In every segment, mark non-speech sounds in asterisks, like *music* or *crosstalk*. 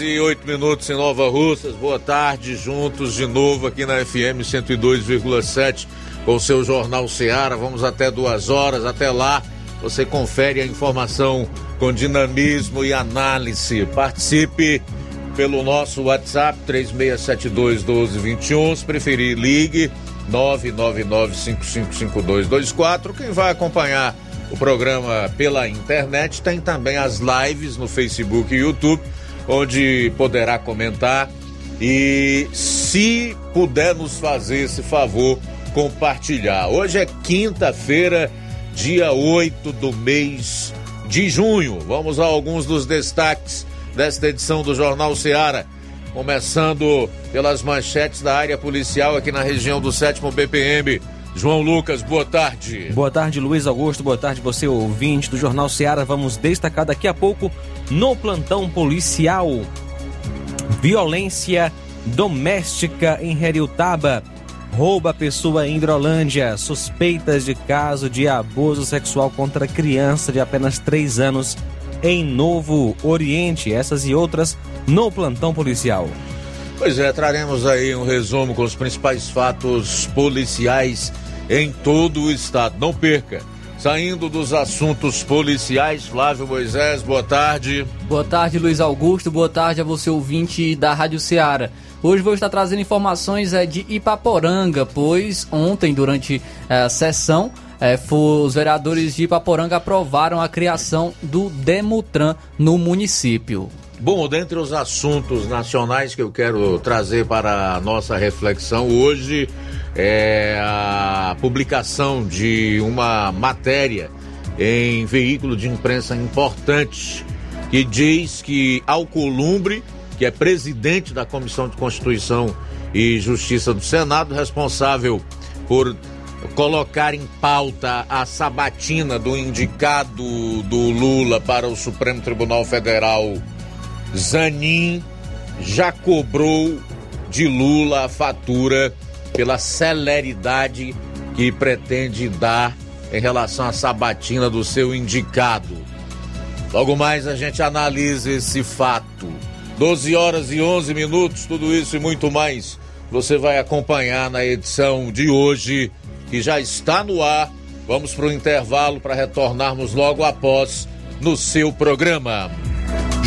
Horas e 8 minutos em Nova Russas. Boa tarde, juntos de novo aqui na FM 102,7 com o seu Jornal Seara. Vamos até duas horas. Até lá, você confere a informação com dinamismo e análise. Participe pelo nosso WhatsApp 3672 1221. Se preferir, ligue 999555224. Quem vai acompanhar o programa pela internet tem também as lives no Facebook e YouTube onde poderá comentar e, se puder nos fazer esse favor, compartilhar. Hoje é quinta-feira, dia 8 do mês de junho. Vamos a alguns dos destaques desta edição do Jornal Seara. Começando pelas manchetes da área policial aqui na região do 7 BPM. João Lucas, boa tarde. Boa tarde, Luiz Augusto. Boa tarde, você ouvinte do Jornal Seara. Vamos destacar daqui a pouco no plantão policial. Violência doméstica em Heriutaba. Rouba pessoa em Hidrolândia. Suspeitas de caso de abuso sexual contra criança de apenas 3 anos em Novo Oriente. Essas e outras no plantão policial. Pois é, traremos aí um resumo com os principais fatos policiais em todo o estado. Não perca. Saindo dos assuntos policiais, Flávio Moisés, boa tarde. Boa tarde, Luiz Augusto. Boa tarde a você, ouvinte da Rádio Ceará. Hoje vou estar trazendo informações é, de Ipaporanga, pois ontem, durante a sessão, é, os vereadores de Ipaporanga aprovaram a criação do Demutran no município. Bom, dentre os assuntos nacionais que eu quero trazer para a nossa reflexão hoje é a publicação de uma matéria em veículo de imprensa importante que diz que Alcolumbre, que é presidente da Comissão de Constituição e Justiça do Senado, responsável por colocar em pauta a sabatina do indicado do Lula para o Supremo Tribunal Federal Zanin já cobrou de Lula a fatura pela celeridade que pretende dar em relação à sabatina do seu indicado. Logo mais a gente analisa esse fato. 12 horas e 11 minutos, tudo isso e muito mais você vai acompanhar na edição de hoje, que já está no ar. Vamos para o intervalo para retornarmos logo após no seu programa.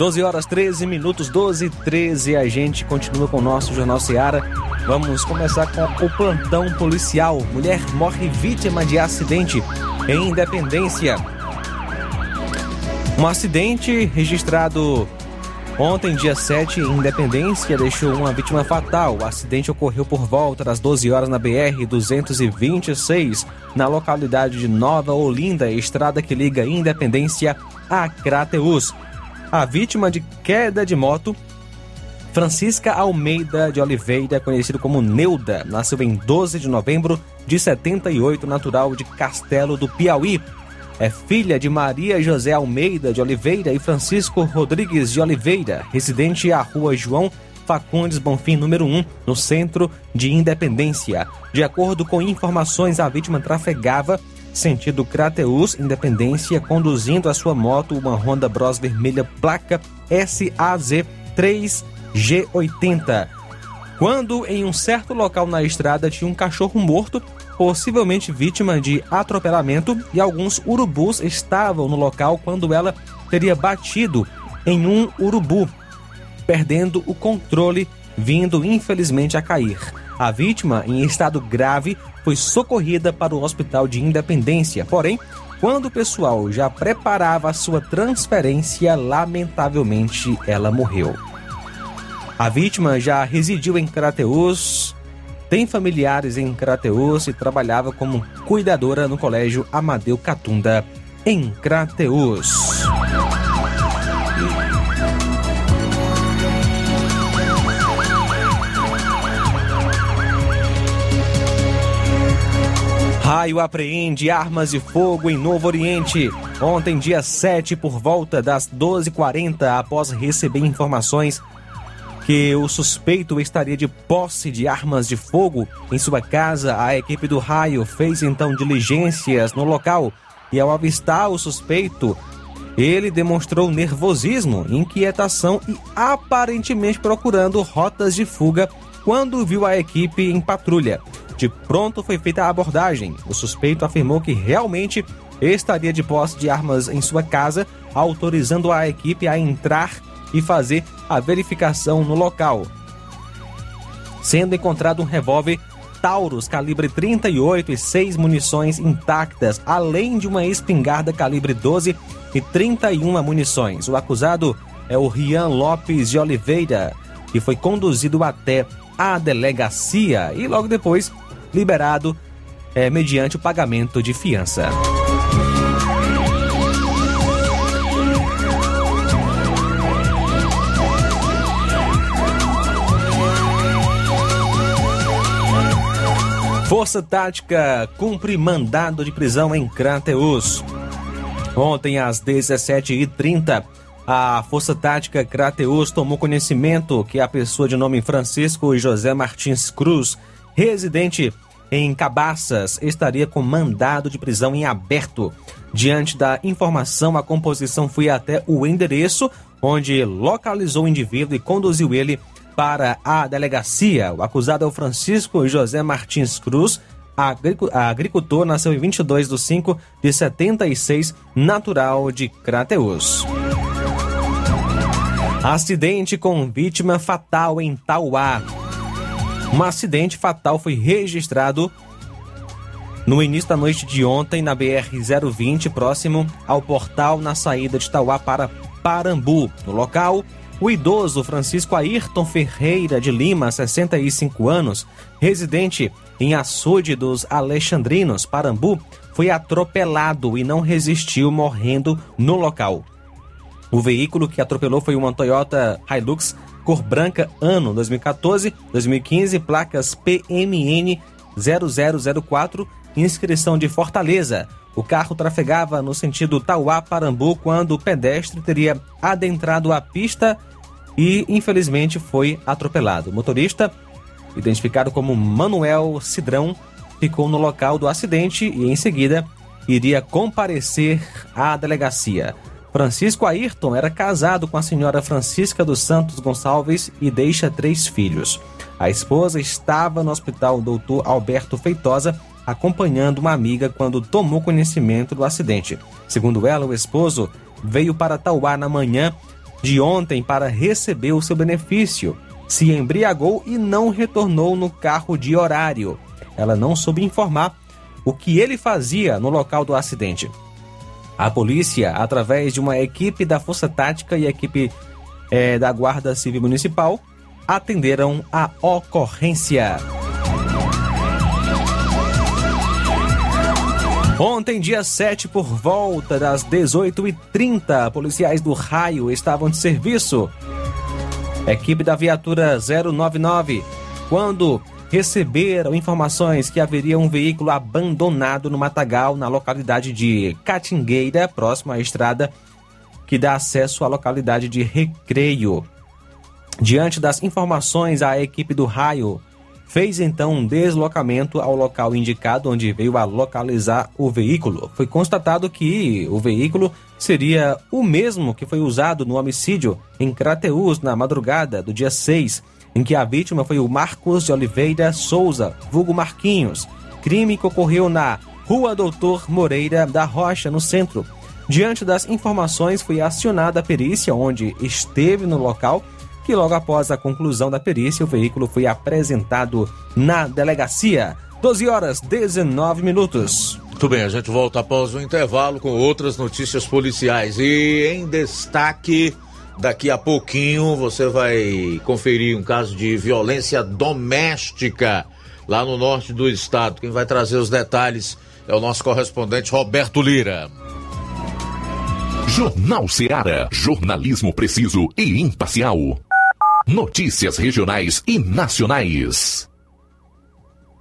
Doze horas 13 minutos, 12 e 13. A gente continua com o nosso Jornal Seara. Vamos começar com o plantão policial. Mulher morre vítima de acidente em Independência. Um acidente registrado ontem, dia 7, em Independência, deixou uma vítima fatal. O acidente ocorreu por volta das 12 horas na BR-226, na localidade de Nova Olinda, estrada que liga Independência a Crateus. A vítima de queda de moto Francisca Almeida de Oliveira, conhecido como Neuda, nasceu em 12 de novembro de 78, natural de Castelo do Piauí. É filha de Maria José Almeida de Oliveira e Francisco Rodrigues de Oliveira, residente à rua João Facondes Bonfim, número 1, no centro de Independência. De acordo com informações, a vítima trafegava sentido Crateus, Independência, conduzindo a sua moto, uma Honda Bros vermelha placa SAZ 3G80. Quando em um certo local na estrada tinha um cachorro morto, possivelmente vítima de atropelamento, e alguns urubus estavam no local quando ela teria batido em um urubu, perdendo o controle, vindo infelizmente a cair. A vítima, em estado grave, foi socorrida para o Hospital de Independência. Porém, quando o pessoal já preparava a sua transferência, lamentavelmente ela morreu. A vítima já residiu em Crateus, tem familiares em Crateus e trabalhava como cuidadora no Colégio Amadeu Catunda, em Crateus. Raio apreende armas de fogo em Novo Oriente. Ontem, dia 7, por volta das 12h40, após receber informações que o suspeito estaria de posse de armas de fogo em sua casa, a equipe do Raio fez então diligências no local e, ao avistar o suspeito, ele demonstrou nervosismo, inquietação e aparentemente procurando rotas de fuga quando viu a equipe em patrulha. De pronto foi feita a abordagem. O suspeito afirmou que realmente estaria de posse de armas em sua casa, autorizando a equipe a entrar e fazer a verificação no local. Sendo encontrado um revólver Taurus calibre 38 e seis munições intactas, além de uma espingarda calibre 12 e 31 munições. O acusado é o Rian Lopes de Oliveira, que foi conduzido até a delegacia e logo depois liberado é, mediante o pagamento de fiança. Força Tática cumpre mandado de prisão em Crateus. Ontem, às 17h30, a Força Tática Crateus tomou conhecimento que a pessoa de nome Francisco José Martins Cruz, residente em Cabaças, estaria com mandado de prisão em aberto. Diante da informação, a composição foi até o endereço, onde localizou o indivíduo e conduziu ele para a delegacia. O acusado é o Francisco José Martins Cruz, agricultor, nasceu em 22 de 5 de 76, natural de Crateus. Acidente com vítima fatal em Tauá. Um acidente fatal foi registrado no início da noite de ontem na BR-020, próximo ao portal na saída de Tauá para Parambu. No local, o idoso Francisco Ayrton Ferreira de Lima, 65 anos, residente em Açude dos Alexandrinos, Parambu, foi atropelado e não resistiu, morrendo no local. O veículo que atropelou foi uma Toyota Hilux cor branca, ano 2014-2015, placas PMN 0004, inscrição de Fortaleza. O carro trafegava no sentido Tauá-Parambu quando o pedestre teria adentrado a pista e infelizmente foi atropelado. O motorista, identificado como Manuel Cidrão, ficou no local do acidente e em seguida iria comparecer à delegacia. Francisco Ayrton era casado com a senhora Francisca dos Santos Gonçalves e deixa três filhos. A esposa estava no hospital Doutor Alberto Feitosa, acompanhando uma amiga quando tomou conhecimento do acidente. Segundo ela, o esposo veio para Tauá na manhã de ontem para receber o seu benefício. Se embriagou e não retornou no carro de horário. Ela não soube informar o que ele fazia no local do acidente. A polícia, através de uma equipe da Força Tática e equipe é, da Guarda Civil Municipal, atenderam a ocorrência. Ontem, dia 7, por volta das 18h30, policiais do raio estavam de serviço. Equipe da viatura 099, quando receberam informações que haveria um veículo abandonado no matagal na localidade de Catingueira, próximo à estrada que dá acesso à localidade de Recreio. Diante das informações, a equipe do raio fez então um deslocamento ao local indicado onde veio a localizar o veículo. Foi constatado que o veículo seria o mesmo que foi usado no homicídio em Crateús na madrugada do dia 6, em que a vítima foi o Marcos de Oliveira Souza, vulgo Marquinhos. Crime que ocorreu na Rua Doutor Moreira da Rocha, no centro. Diante das informações, foi acionada a perícia, onde esteve no local que logo após a conclusão da perícia, o veículo foi apresentado na delegacia. 12 horas 19 minutos. Muito bem, a gente volta após o intervalo com outras notícias policiais. E em destaque, daqui a pouquinho você vai conferir um caso de violência doméstica lá no norte do estado. Quem vai trazer os detalhes é o nosso correspondente Roberto Lira. Jornal Ceará, jornalismo preciso e imparcial. Notícias regionais e nacionais.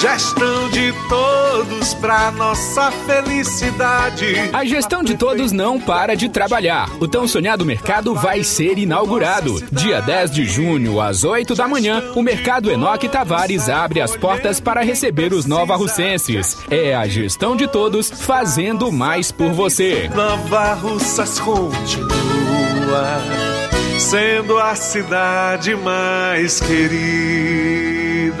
Gestão de todos para nossa felicidade. A gestão de todos não para de trabalhar. O tão sonhado mercado vai ser inaugurado. Dia 10 de junho, às 8 da manhã, o Mercado Enoque Tavares abre as portas para receber os nova-russenses. É a gestão de todos fazendo mais por você. Nova Russas continua sendo a cidade mais querida.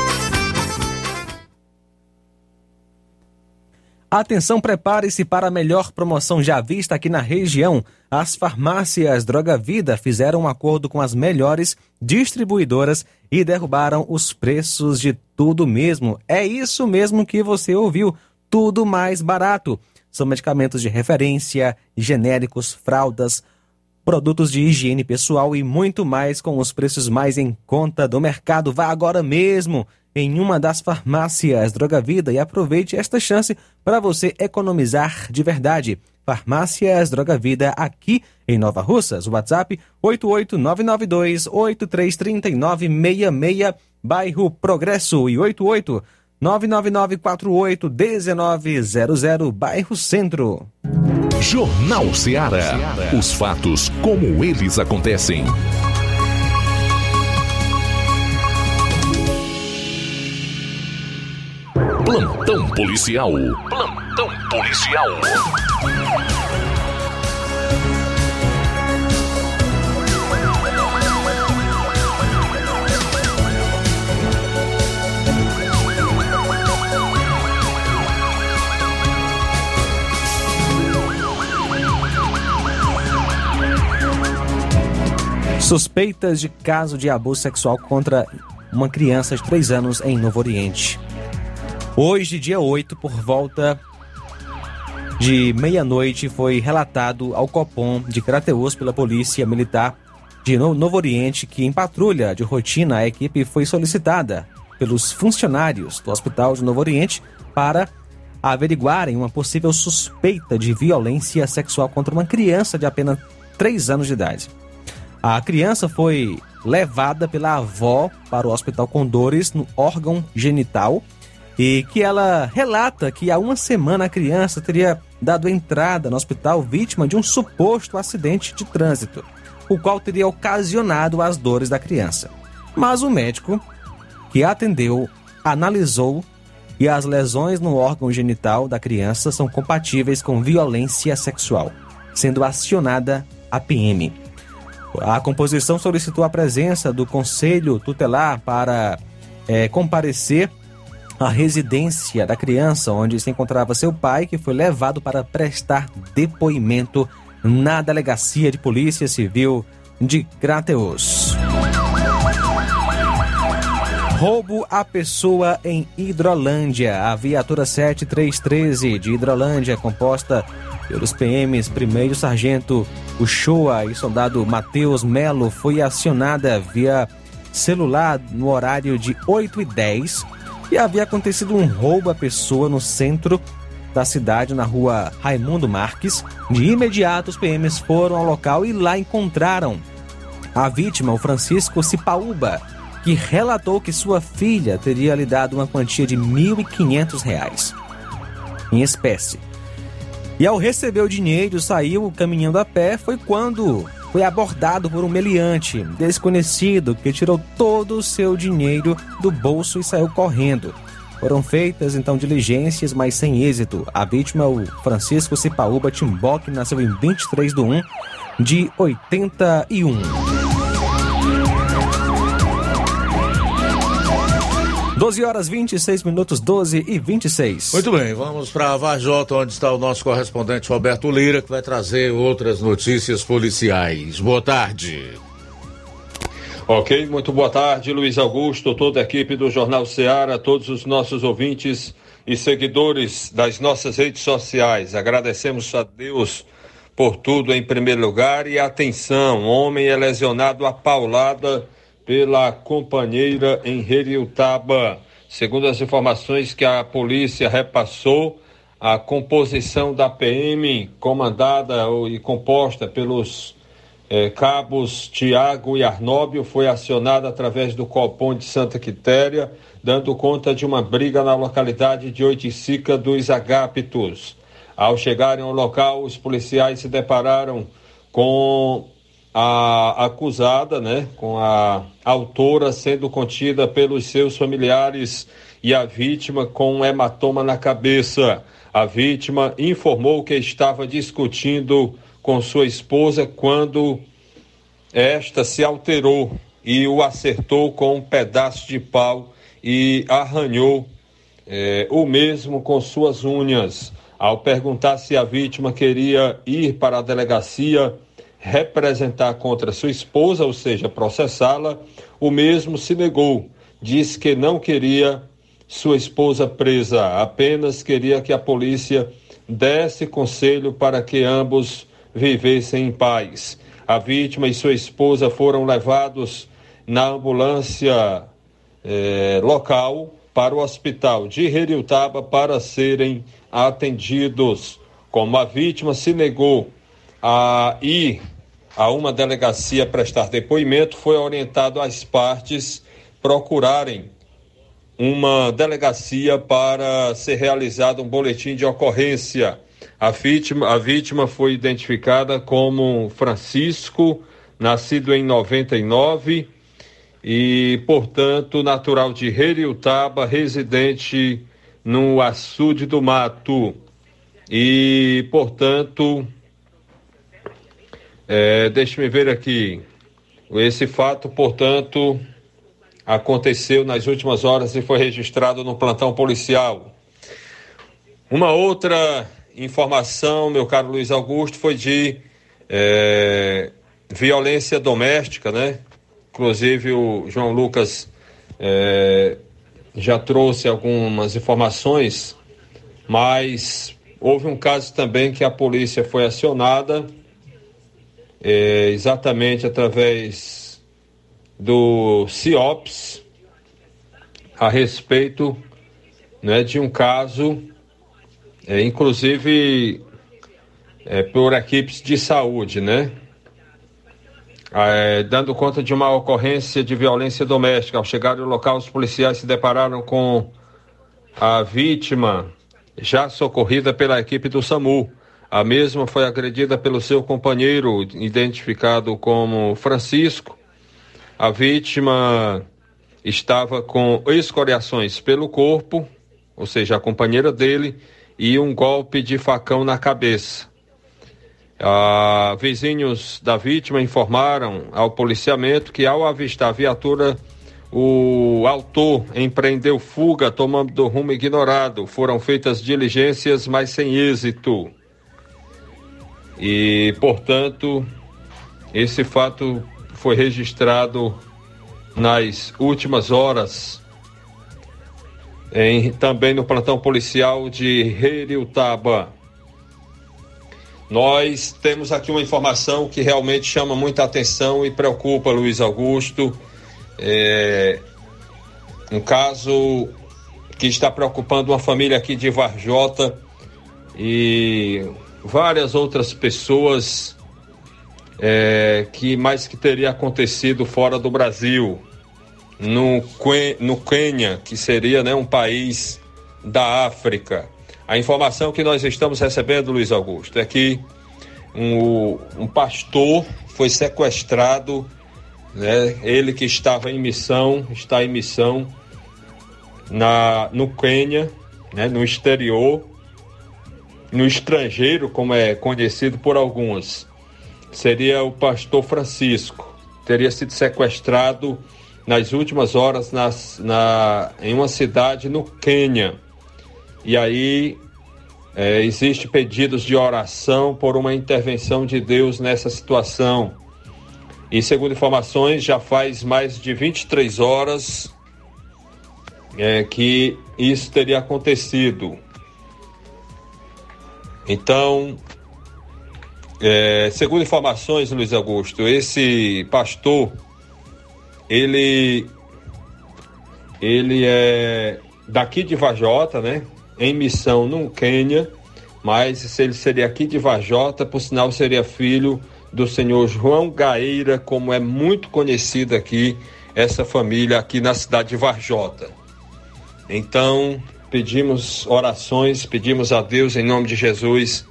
Atenção, prepare-se para a melhor promoção já vista aqui na região. As farmácias Droga Vida fizeram um acordo com as melhores distribuidoras e derrubaram os preços de tudo mesmo. É isso mesmo que você ouviu, tudo mais barato. São medicamentos de referência, genéricos, fraldas, produtos de higiene pessoal e muito mais com os preços mais em conta do mercado. Vá agora mesmo em uma das farmácias Droga Vida e aproveite esta chance para você economizar de verdade. Farmácias Droga Vida aqui em Nova Russas. WhatsApp 88992833966, bairro Progresso e 88 999481900, bairro Centro. Jornal Ceará. Os fatos como eles acontecem. Plantão policial. Plantão policial. Suspeitas de caso de abuso sexual contra uma criança de 3 anos em Novo Oriente. Hoje, dia 8, por volta de meia-noite, foi relatado ao Copom de Crateus pela Polícia Militar de Novo Oriente que, em patrulha de rotina, a equipe foi solicitada pelos funcionários do Hospital de Novo Oriente para averiguarem uma possível suspeita de violência sexual contra uma criança de apenas 3 anos de idade. A criança foi levada pela avó para o Hospital Condores no órgão genital e que ela relata que há uma semana a criança teria dado entrada no hospital vítima de um suposto acidente de trânsito, o qual teria ocasionado as dores da criança. Mas o médico que atendeu analisou e as lesões no órgão genital da criança são compatíveis com violência sexual, sendo acionada a PM. A composição solicitou a presença do Conselho Tutelar para é, comparecer a residência da criança, onde se encontrava seu pai, que foi levado para prestar depoimento na Delegacia de Polícia Civil de Crateus. Roubo à pessoa em Hidrolândia. A viatura 7313 de Hidrolândia, composta pelos PMs primeiro sargento Uchoa e soldado Matheus Melo, foi acionada via celular no horário de 8 e 10 e havia acontecido um roubo à pessoa no centro da cidade, na rua Raimundo Marques. De imediato, os PMs foram ao local e lá encontraram a vítima, o Francisco Cipaúba, que relatou que sua filha teria lhe dado uma quantia de R$ 1.500 em espécie. E ao receber o dinheiro, saiu caminhando a pé, foi quando foi abordado por um meliante desconhecido que tirou todo o seu dinheiro do bolso e saiu correndo. Foram feitas então diligências, mas sem êxito. A vítima é o Francisco Cipaúba Timbó, que nasceu em 23 de 1 de 81. 12 horas 26 minutos, 12 e 26. Muito bem, vamos para Varjota, onde está o nosso correspondente Roberto Lira, que vai trazer outras notícias policiais. Boa tarde. Ok, muito boa tarde, Luiz Augusto, toda a equipe do Jornal Ceará, todos os nossos ouvintes e seguidores das nossas redes sociais. Agradecemos a Deus por tudo em primeiro lugar e atenção, homem é lesionado a paulada pela companheira em Heriutaba. Segundo as informações que a polícia repassou, a composição da PM, comandada e composta pelos eh, cabos Tiago e Arnóbio, foi acionada através do Copom de Santa Quitéria, dando conta de uma briga na localidade de Oiticica dos Agápitos. Ao chegarem ao local, os policiais se depararam com a acusada, né, com a autora sendo contida pelos seus familiares e a vítima com um hematoma na cabeça. A vítima informou que estava discutindo com sua esposa quando esta se alterou e o acertou com um pedaço de pau e arranhou eh, o mesmo com suas unhas. Ao perguntar se a vítima queria ir para a delegacia, representar contra sua esposa, ou seja, processá-la, o mesmo se negou. Disse que não queria sua esposa presa, apenas queria que a polícia desse conselho para que ambos vivessem em paz. A vítima e sua esposa foram levados na ambulância eh, local para o hospital de Heriutaba para serem atendidos. Como a vítima se negou a ir a uma delegacia prestar depoimento, foi orientado às partes procurarem uma delegacia para ser realizado um boletim de ocorrência. A vítima, a vítima foi identificada como Francisco, nascido em 99 e, portanto, natural de Heriutaba, residente no açude do mato. E, portanto, é, Deixe-me ver aqui. Esse fato, portanto, aconteceu nas últimas horas e foi registrado no plantão policial. Uma outra informação, meu caro Luiz Augusto, foi de é, violência doméstica, né? Inclusive o João Lucas é, já trouxe algumas informações, mas houve um caso também que a polícia foi acionada é, exatamente através do CIOPS a respeito né, de um caso, é, inclusive é, por equipes de saúde, né? É, dando conta de uma ocorrência de violência doméstica. Ao chegar no local, os policiais se depararam com a vítima já socorrida pela equipe do SAMU. A mesma foi agredida pelo seu companheiro, identificado como Francisco. A vítima estava com escoriações pelo corpo, ou seja, a companheira dele, e um golpe de facão na cabeça. Ah, vizinhos da vítima informaram ao policiamento que, ao avistar a viatura, o autor empreendeu fuga tomando rumo ignorado. Foram feitas diligências, mas sem êxito. E, portanto, esse fato foi registrado nas últimas horas, em, também no plantão policial de Heriutaba. Nós temos aqui uma informação que realmente chama muita atenção e preocupa Luiz Augusto. É um caso que está preocupando uma família aqui de Varjota e várias outras pessoas é, que mais que teria acontecido fora do Brasil, no, no Quênia, que seria né, um país da África. A informação que nós estamos recebendo, Luiz Augusto, é que um, um pastor foi sequestrado, né? Ele que estava em missão, está em missão na, no Quênia, né? no exterior, no estrangeiro, como é conhecido por alguns. Seria o pastor Francisco. Teria sido sequestrado nas últimas horas nas, na, em uma cidade no Quênia. E aí é, existe pedidos de oração por uma intervenção de Deus nessa situação. E segundo informações, já faz mais de 23 horas é, que isso teria acontecido. Então, é, segundo informações, Luiz Augusto, esse pastor, ele, ele é daqui de Vajota, né? Em missão no Quênia, mas se ele seria aqui de Vajota, por sinal seria filho do senhor João Gaeira, como é muito conhecida aqui essa família aqui na cidade de Varjota. Então, pedimos orações, pedimos a Deus em nome de Jesus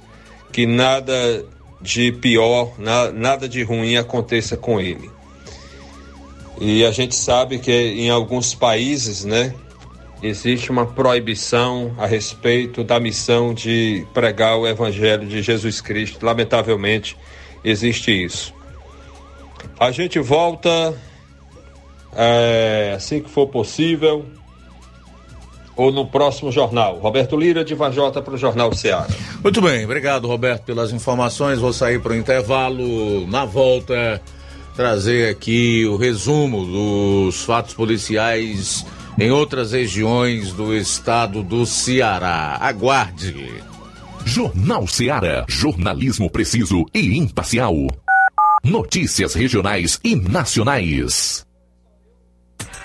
que nada de pior, na, nada de ruim aconteça com ele. E a gente sabe que em alguns países, né, existe uma proibição a respeito da missão de pregar o evangelho de Jesus Cristo. Lamentavelmente, existe isso. A gente volta é, assim que for possível ou no próximo jornal. Roberto Lira de Vajota para o Jornal Ceará. Muito bem, obrigado Roberto pelas informações. Vou sair para o intervalo. Na volta, trazer aqui o resumo dos fatos policiais em outras regiões do estado do Ceará. Aguarde. Jornal Ceará, jornalismo preciso e imparcial. Notícias regionais e nacionais.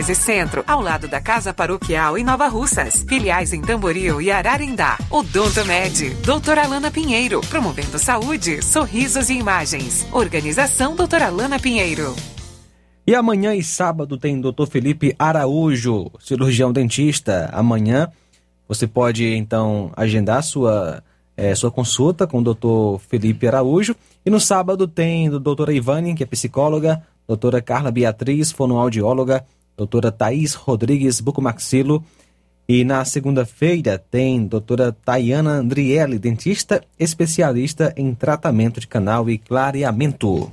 1213 Centro, ao lado da Casa Paroquial em Nova Russas. Filiais em Tamboril e Ararindá. Odonto Med, doutora Alana Pinheiro, promovendo saúde, sorrisos e imagens. Organização doutora Alana Pinheiro. E amanhã e sábado tem Dr. Felipe Araújo, cirurgião dentista. Amanhã você pode então agendar sua, é, sua consulta com o Dr. Felipe Araújo. E no sábado tem a doutora Ivane, que é psicóloga, doutora Carla Beatriz, fonoaudióloga, doutora Thaís Rodrigues Bucomaxilo. E na segunda-feira tem doutora Tayana Andriele, dentista especialista em tratamento de canal e clareamento.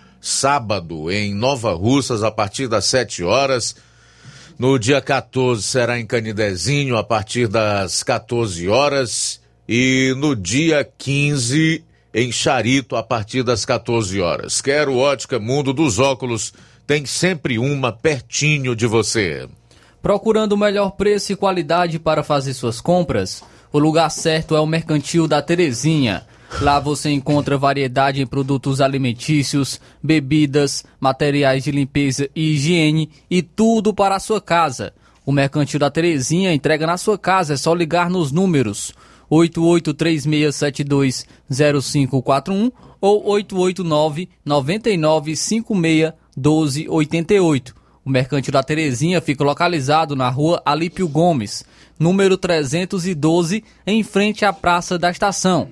sábado em Nova Russas a partir das 7 horas. No dia 14 será em Canidezinho a partir das 14 horas e no dia 15 em Charito a partir das 14 horas. Quero ótica Mundo dos Óculos, tem sempre uma pertinho de você. Procurando o melhor preço e qualidade para fazer suas compras? O lugar certo é o Mercantil da Terezinha. Lá você encontra variedade em produtos alimentícios, bebidas, materiais de limpeza e higiene e tudo para a sua casa. O Mercantil da Terezinha entrega na sua casa, é só ligar nos números 8836720541 ou 889 9956 1288. O Mercantil da Terezinha fica localizado na rua Alípio Gomes, número 312, em frente à Praça da Estação.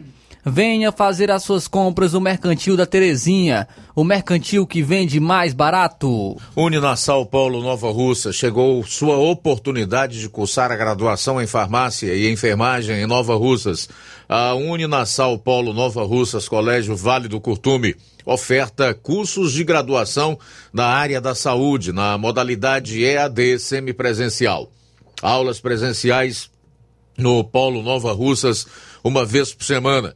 Venha fazer as suas compras no Mercantil da Terezinha, o mercantil que vende mais barato. Uninasal Paulo Nova Russa chegou sua oportunidade de cursar a graduação em farmácia e enfermagem em Nova Russas. A Uninasal Paulo Nova Russas Colégio Vale do Curtume oferta cursos de graduação na área da saúde, na modalidade EAD semipresencial. Aulas presenciais no Polo Nova Russas uma vez por semana.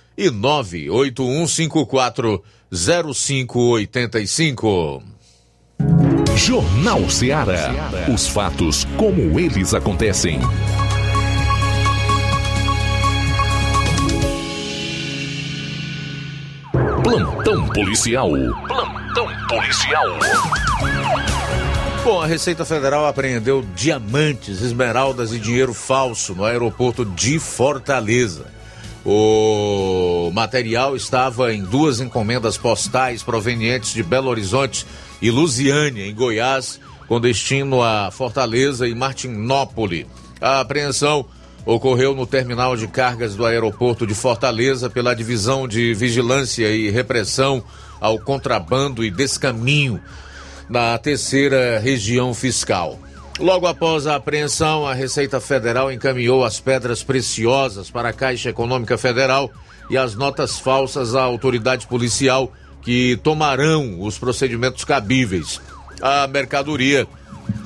e 981540585. Jornal Ceará. Os fatos como eles acontecem. Plantão policial. Plantão policial. Bom, a Receita Federal apreendeu diamantes, esmeraldas e dinheiro falso no aeroporto de Fortaleza. O material estava em duas encomendas postais provenientes de Belo Horizonte e Lusiânia, em Goiás, com destino a Fortaleza e Martinópole. A apreensão ocorreu no terminal de cargas do aeroporto de Fortaleza pela Divisão de Vigilância e Repressão ao Contrabando e Descaminho, na terceira região fiscal. Logo após a apreensão, a Receita Federal encaminhou as pedras preciosas para a Caixa Econômica Federal e as notas falsas à autoridade policial que tomarão os procedimentos cabíveis. A mercadoria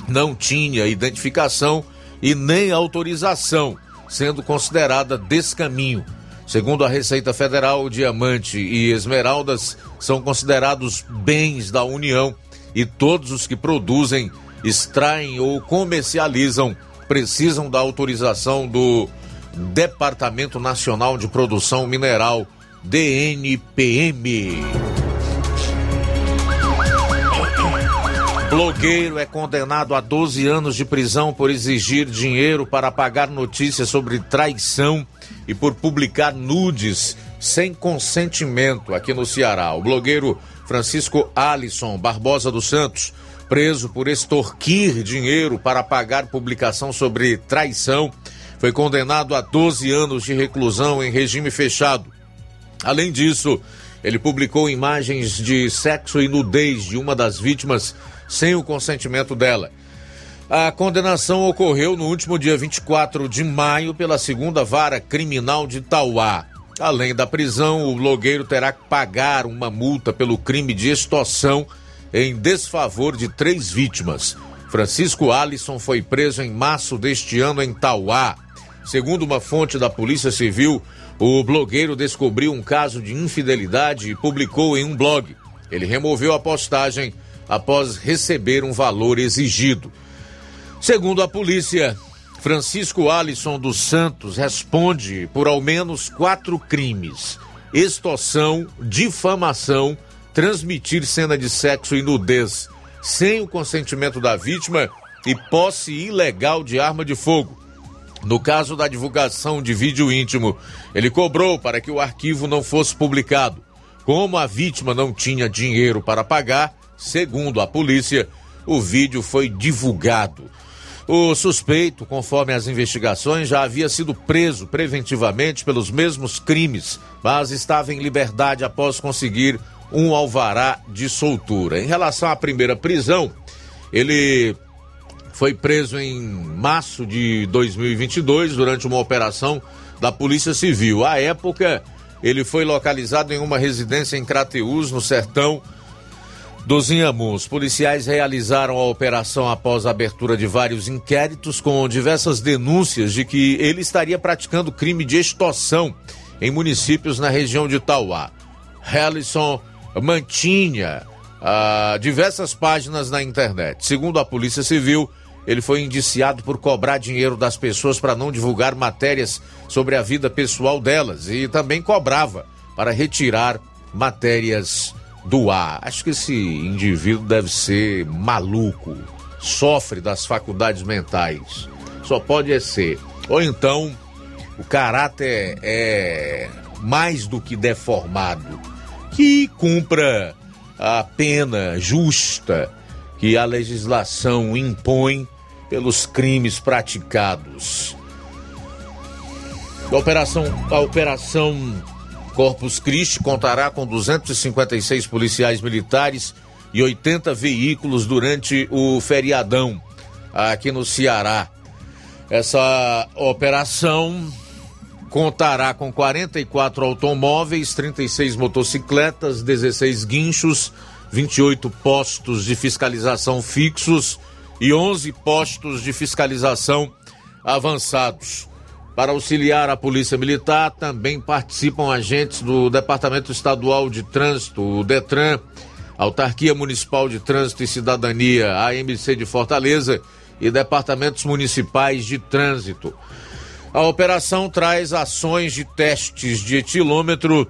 não tinha identificação e nem autorização, sendo considerada descaminho. Segundo a Receita Federal, diamante e esmeraldas são considerados bens da União e todos os que produzem extraem ou comercializam precisam da autorização do Departamento Nacional de Produção Mineral, DNPM. Blogueiro é condenado a 12 anos de prisão por exigir dinheiro para pagar notícias sobre traição e por publicar nudes sem consentimento aqui no Ceará. O blogueiro Francisco Alisson Barbosa dos Santos preso por extorquir dinheiro para pagar publicação sobre traição, foi condenado a 12 anos de reclusão em regime fechado. Além disso, ele publicou imagens de sexo e nudez de uma das vítimas sem o consentimento dela. A condenação ocorreu no último dia 24 de maio pela segunda vara criminal de Tauá. Além da prisão, o blogueiro terá que pagar uma multa pelo crime de extorsão em desfavor de três vítimas. Francisco Alisson foi preso em março deste ano em Tauá. Segundo uma fonte da Polícia Civil, o blogueiro descobriu um caso de infidelidade e publicou em um blog. Ele removeu a postagem após receber um valor exigido. Segundo a polícia, Francisco Alisson dos Santos responde por ao menos quatro crimes extorsão, difamação, transmitir cena de sexo e nudez sem o consentimento da vítima e posse ilegal de arma de fogo. No caso da divulgação de vídeo íntimo, ele cobrou para que o arquivo não fosse publicado. Como a vítima não tinha dinheiro para pagar, segundo a polícia, o vídeo foi divulgado. O suspeito, conforme as investigações, já havia sido preso preventivamente pelos mesmos crimes, mas estava em liberdade após conseguir um alvará de soltura. Em relação à primeira prisão, ele foi preso em março de 2022 durante uma operação da Polícia Civil. À época, ele foi localizado em uma residência em Crateús, no sertão dos Inhamuns. Policiais realizaram a operação após a abertura de vários inquéritos com diversas denúncias de que ele estaria praticando crime de extorsão em municípios na região de Tauá. Harrison mantinha ah, diversas páginas na internet. Segundo a Polícia Civil, ele foi indiciado por cobrar dinheiro das pessoas para não divulgar matérias sobre a vida pessoal delas e também cobrava para retirar matérias do ar. Acho que esse indivíduo deve ser maluco, sofre das faculdades mentais. Só pode ser. Ou então o caráter é mais do que deformado. Que cumpra a pena justa que a legislação impõe pelos crimes praticados. A operação, a operação Corpus Christi contará com 256 policiais militares e 80 veículos durante o feriadão aqui no Ceará. Essa operação contará com 44 automóveis, 36 motocicletas, 16 guinchos, 28 postos de fiscalização fixos e 11 postos de fiscalização avançados. Para auxiliar a Polícia Militar, também participam agentes do Departamento Estadual de Trânsito, o DETRAN, Autarquia Municipal de Trânsito e Cidadania, AMC de Fortaleza, e departamentos municipais de trânsito. A operação traz ações de testes de etilômetro,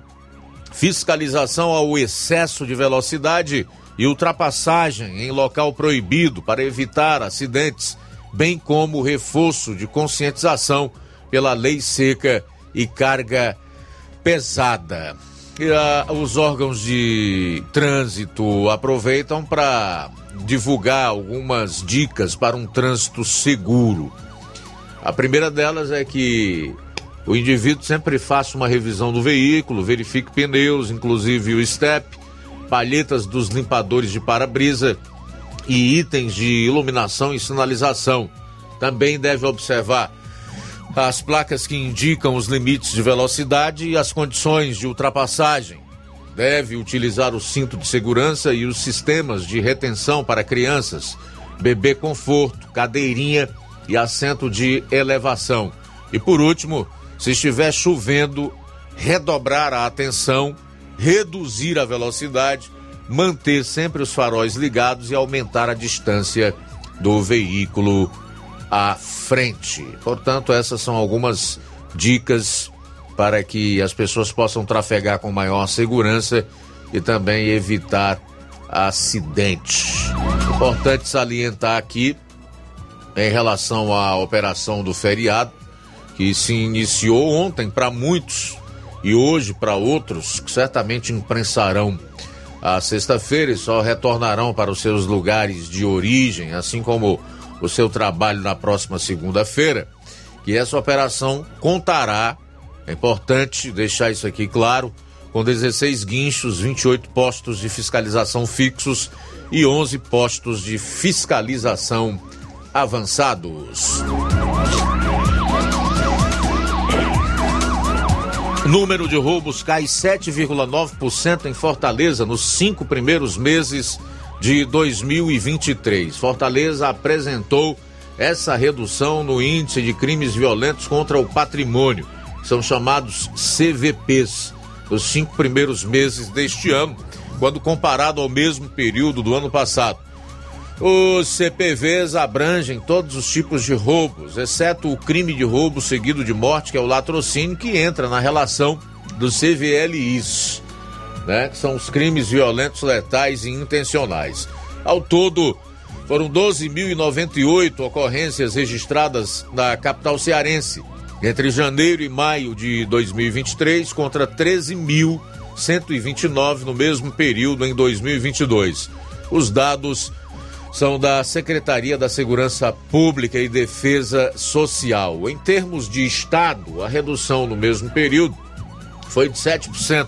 fiscalização ao excesso de velocidade e ultrapassagem em local proibido para evitar acidentes, bem como reforço de conscientização pela lei seca e carga pesada. E, uh, os órgãos de trânsito aproveitam para divulgar algumas dicas para um trânsito seguro. A primeira delas é que o indivíduo sempre faça uma revisão do veículo, verifique pneus, inclusive o step, palhetas dos limpadores de para-brisa e itens de iluminação e sinalização. Também deve observar as placas que indicam os limites de velocidade e as condições de ultrapassagem. Deve utilizar o cinto de segurança e os sistemas de retenção para crianças, bebê conforto, cadeirinha e assento de elevação. E por último, se estiver chovendo, redobrar a atenção, reduzir a velocidade, manter sempre os faróis ligados e aumentar a distância do veículo à frente. Portanto, essas são algumas dicas para que as pessoas possam trafegar com maior segurança e também evitar acidentes. Importante salientar aqui, em relação à operação do feriado, que se iniciou ontem para muitos e hoje para outros, que certamente imprensarão. A sexta-feira e só retornarão para os seus lugares de origem, assim como o seu trabalho na próxima segunda-feira, que essa operação contará, é importante deixar isso aqui claro, com 16 guinchos, 28 postos de fiscalização fixos e 11 postos de fiscalização avançados. Número de roubos cai 7,9% em Fortaleza nos cinco primeiros meses de 2023. Fortaleza apresentou essa redução no índice de crimes violentos contra o patrimônio, são chamados CVPs, nos cinco primeiros meses deste ano, quando comparado ao mesmo período do ano passado. Os CPVs abrangem todos os tipos de roubos, exceto o crime de roubo seguido de morte, que é o latrocínio, que entra na relação do CVLIs, né? Que são os crimes violentos, letais e intencionais. Ao todo, foram 12.098 ocorrências registradas na capital cearense entre janeiro e maio de 2023 contra 13.129 no mesmo período em 2022. Os dados são da Secretaria da Segurança Pública e Defesa Social. Em termos de estado, a redução no mesmo período foi de 7%.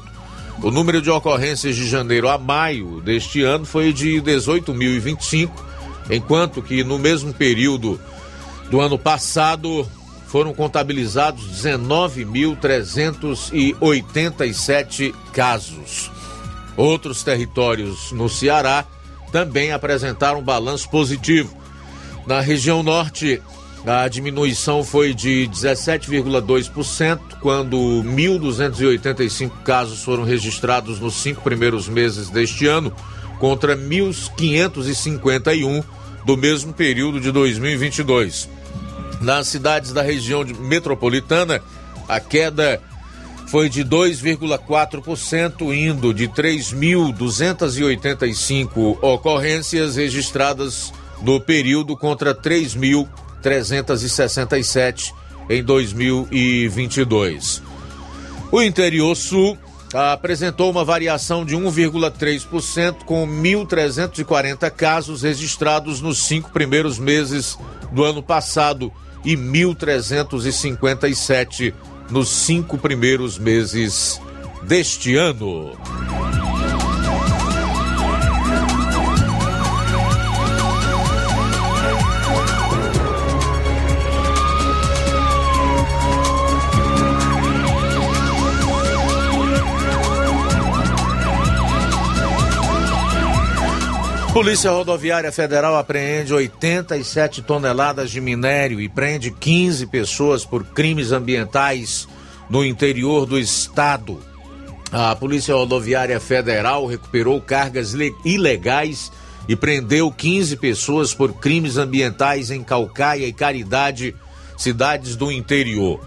O número de ocorrências de janeiro a maio deste ano foi de 18.025, enquanto que no mesmo período do ano passado foram contabilizados 19.387 casos. Outros territórios no Ceará também apresentaram balanço positivo. Na região norte, a diminuição foi de 17,2%, quando 1.285 casos foram registrados nos cinco primeiros meses deste ano, contra 1.551 do mesmo período de 2022. Nas cidades da região metropolitana, a queda foi de 2,4%, indo de 3.285 ocorrências registradas no período contra 3.367 em 2022. O interior sul apresentou uma variação de 1,3%, com 1.340 casos registrados nos cinco primeiros meses do ano passado e 1.357 nos cinco primeiros meses deste ano. Polícia Rodoviária Federal apreende 87 toneladas de minério e prende 15 pessoas por crimes ambientais no interior do estado. A Polícia Rodoviária Federal recuperou cargas ilegais e prendeu 15 pessoas por crimes ambientais em Calcaia e Caridade, cidades do interior.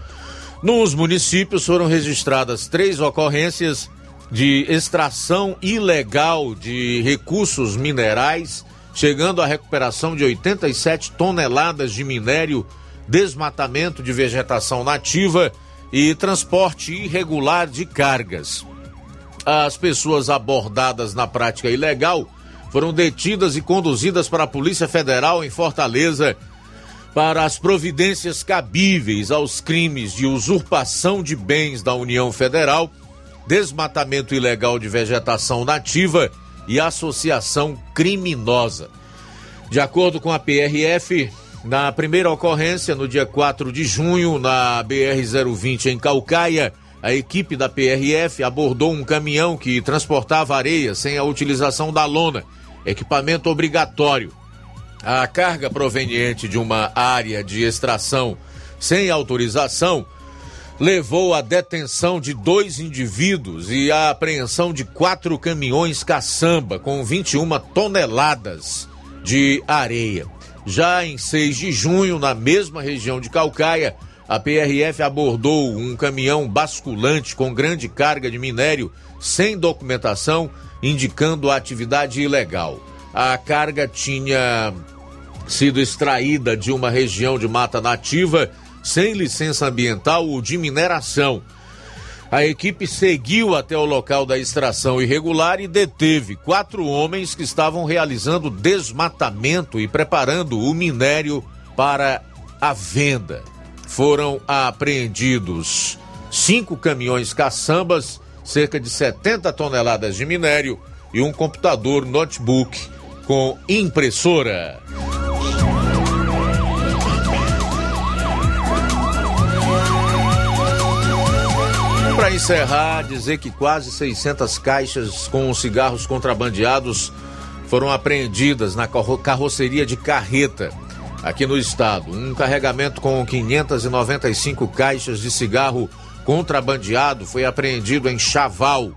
Nos municípios foram registradas três ocorrências de extração ilegal de recursos minerais, chegando à recuperação de 87 toneladas de minério, desmatamento de vegetação nativa e transporte irregular de cargas. As pessoas abordadas na prática ilegal foram detidas e conduzidas para a Polícia Federal em Fortaleza para as providências cabíveis aos crimes de usurpação de bens da União Federal desmatamento ilegal de vegetação nativa e associação criminosa. De acordo com a PRF, na primeira ocorrência, no dia 4 de junho, na BR-020 em Calcaia, a equipe da PRF abordou um caminhão que transportava areia sem a utilização da lona, equipamento obrigatório. A carga proveniente de uma área de extração sem autorização levou à detenção de dois indivíduos e à apreensão de quatro caminhões caçamba com 21 toneladas de areia. Já em 6 de junho, na mesma região de Calcaia, a PRF abordou um caminhão basculante com grande carga de minério sem documentação, indicando a atividade ilegal. A carga tinha sido extraída de uma região de mata nativa sem licença ambiental ou de mineração. A equipe seguiu até o local da extração irregular e deteve quatro homens que estavam realizando desmatamento e preparando o minério para a venda. Foram apreendidos cinco caminhões caçambas, cerca de 70 toneladas de minério e um computador notebook com impressora. Para encerrar, dizer que quase 600 caixas com cigarros contrabandeados foram apreendidas na carroceria de carreta aqui no estado. Um carregamento com 595 caixas de cigarro contrabandeado foi apreendido em Chaval.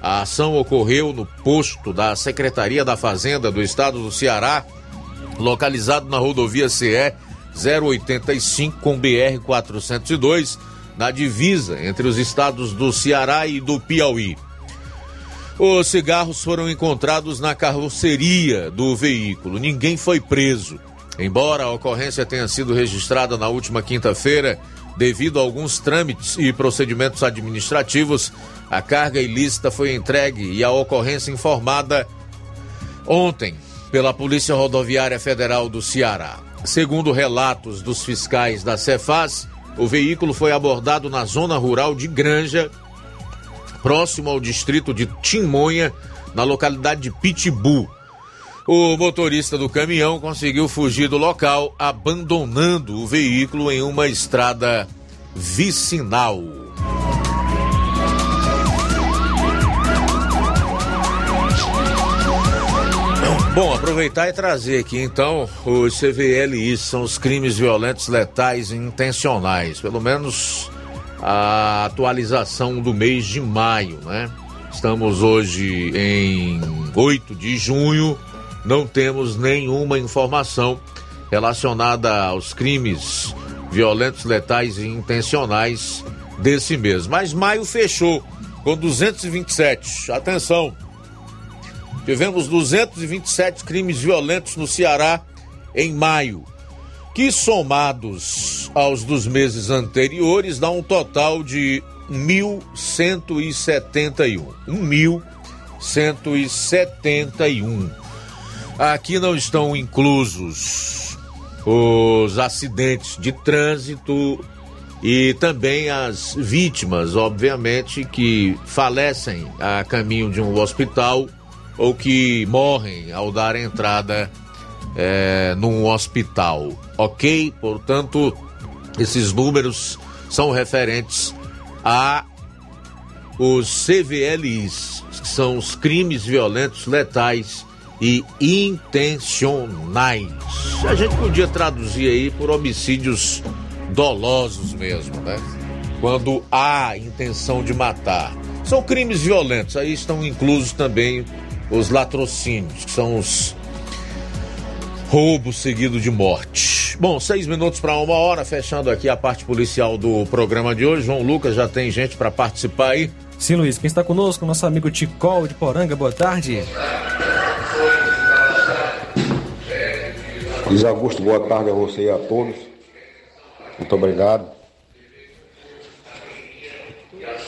A ação ocorreu no posto da Secretaria da Fazenda do estado do Ceará, localizado na rodovia CE 085 com BR 402 na divisa entre os estados do Ceará e do Piauí. Os cigarros foram encontrados na carroceria do veículo. Ninguém foi preso. Embora a ocorrência tenha sido registrada na última quinta-feira, devido a alguns trâmites e procedimentos administrativos, a carga ilícita foi entregue e a ocorrência informada ontem pela Polícia Rodoviária Federal do Ceará. Segundo relatos dos fiscais da Cefaz, o veículo foi abordado na zona rural de Granja, próximo ao distrito de Timonha, na localidade de Pitbull. O motorista do caminhão conseguiu fugir do local, abandonando o veículo em uma estrada vicinal. Bom, aproveitar e trazer aqui então os CVLIs, são os crimes violentos, letais e intencionais. Pelo menos a atualização do mês de maio, né? Estamos hoje em 8 de junho, não temos nenhuma informação relacionada aos crimes violentos, letais e intencionais desse mês. Mas maio fechou com 227. Atenção! Tivemos 227 crimes violentos no Ceará em maio, que somados aos dos meses anteriores dá um total de 1.171. 1.171. Aqui não estão inclusos os acidentes de trânsito e também as vítimas, obviamente, que falecem a caminho de um hospital ou que morrem ao dar entrada é, num hospital, ok? Portanto, esses números são referentes a os CVLIs, que são os crimes violentos, letais e intencionais. A gente podia traduzir aí por homicídios dolosos mesmo, né? Quando há intenção de matar. São crimes violentos, aí estão inclusos também os latrocínios, que são os roubos seguidos de morte. Bom, seis minutos para uma hora, fechando aqui a parte policial do programa de hoje. João Lucas já tem gente para participar aí. Sim, Luiz. Quem está conosco? Nosso amigo Ticol de Poranga. Boa tarde. Luiz Augusto, boa tarde a você e a todos. Muito obrigado.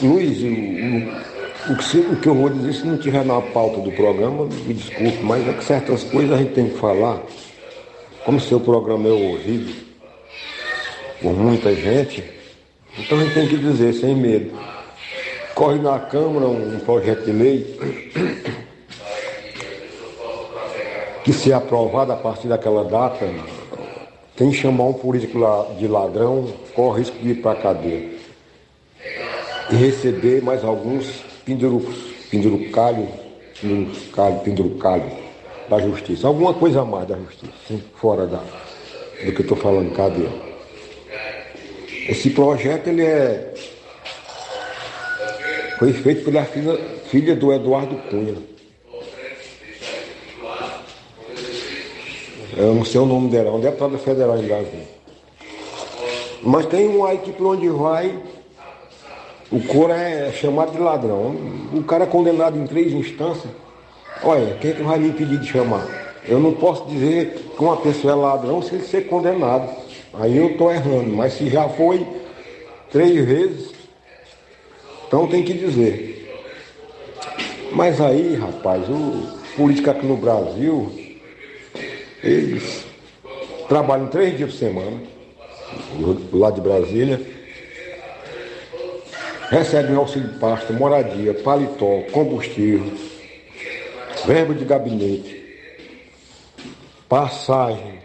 Luiz, o, o, que, o que eu vou dizer, se não tiver na pauta do programa, me desculpe, mas é que certas coisas a gente tem que falar. Como seu programa é ouvido por muita gente, então a gente tem que dizer sem medo. Corre na Câmara um projeto de lei que se aprovado a partir daquela data, quem chamar um político de ladrão corre risco de ir para a cadeia. E receber mais alguns pendurucos, pendurucalho, pendurucalho, pendurucalho da justiça. Alguma coisa a mais da justiça, fora da, do que eu estou falando, cadeia. Esse projeto ele é, foi feito pela filha, filha do Eduardo Cunha. Eu não sei o nome dela, é um deputado federal em Brasília. Mas tem um aí que por onde vai, o coro é chamado de ladrão. O cara é condenado em três instâncias. Olha, quem é que vai me impedir de chamar? Eu não posso dizer que uma pessoa é ladrão se ele ser condenado. Aí eu estou errando, mas se já foi três vezes, então tem que dizer. Mas aí, rapaz, o político aqui no Brasil, eles trabalham três dias por semana, lá de Brasília, recebem auxílio pasta, moradia, paletó, combustível, verbo de gabinete, passagem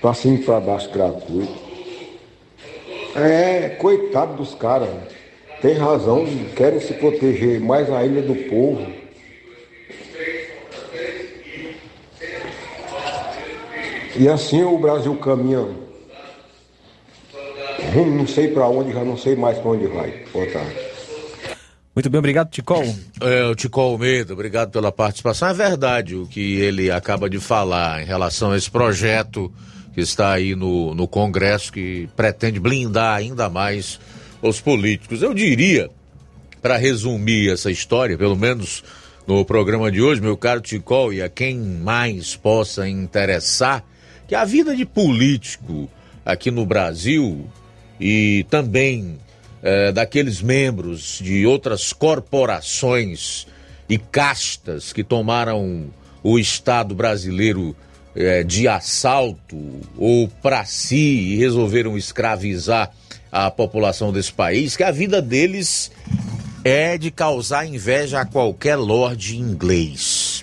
para cima e para baixo gratuito. É, coitado dos caras, tem razão, querem se proteger mais a ilha do povo. E assim o Brasil caminha rumo, não sei para onde, já não sei mais para onde vai. Boa tarde. Muito bem, obrigado, Ticol. É, o Ticol Almeida, obrigado pela participação. É verdade o que ele acaba de falar em relação a esse projeto que está aí no, no Congresso, que pretende blindar ainda mais os políticos. Eu diria, para resumir essa história, pelo menos no programa de hoje, meu caro Ticol, e a quem mais possa interessar, que a vida de político aqui no Brasil e também eh, daqueles membros de outras corporações e castas que tomaram o Estado brasileiro eh, de assalto ou para si e resolveram escravizar a população desse país, que a vida deles é de causar inveja a qualquer lorde inglês.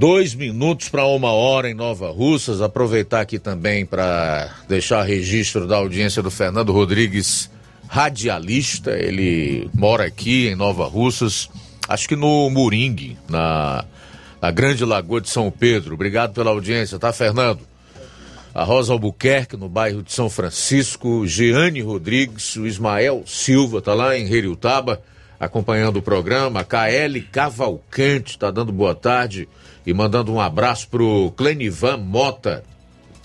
Dois minutos para uma hora em Nova Russas. Aproveitar aqui também para deixar registro da audiência do Fernando Rodrigues, radialista. Ele mora aqui em Nova Russas, acho que no Moringue, na, na Grande Lagoa de São Pedro. Obrigado pela audiência, tá, Fernando? a Rosa Albuquerque, no bairro de São Francisco, Jeane Rodrigues, o Ismael Silva, tá lá em Reriutaba, acompanhando o programa, a KL Cavalcante tá dando boa tarde e mandando um abraço pro Clenivan Mota,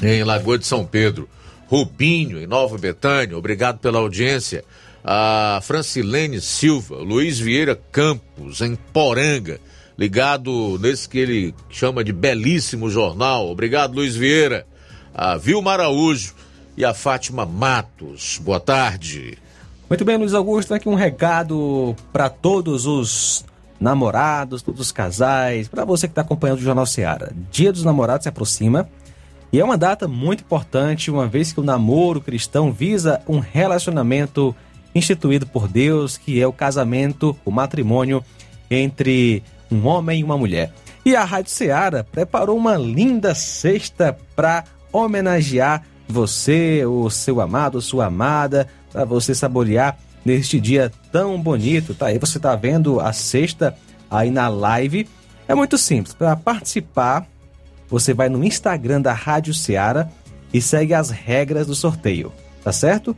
em Lagoa de São Pedro, Rubinho, em Nova Betânia, obrigado pela audiência, a Francilene Silva, Luiz Vieira Campos, em Poranga, ligado nesse que ele chama de belíssimo jornal, obrigado Luiz Vieira, a Vilma Araújo e a Fátima Matos. Boa tarde. Muito bem, Luiz Augusto, aqui um recado para todos os namorados, todos os casais, para você que está acompanhando o Jornal Seara. Dia dos Namorados se aproxima e é uma data muito importante, uma vez que o namoro cristão visa um relacionamento instituído por Deus, que é o casamento, o matrimônio entre um homem e uma mulher. E a Rádio Seara preparou uma linda cesta para homenagear você, o seu amado, sua amada, para você saborear neste dia tão bonito. Tá aí, você tá vendo a sexta aí na live. É muito simples. Para participar, você vai no Instagram da Rádio Ceará e segue as regras do sorteio, tá certo?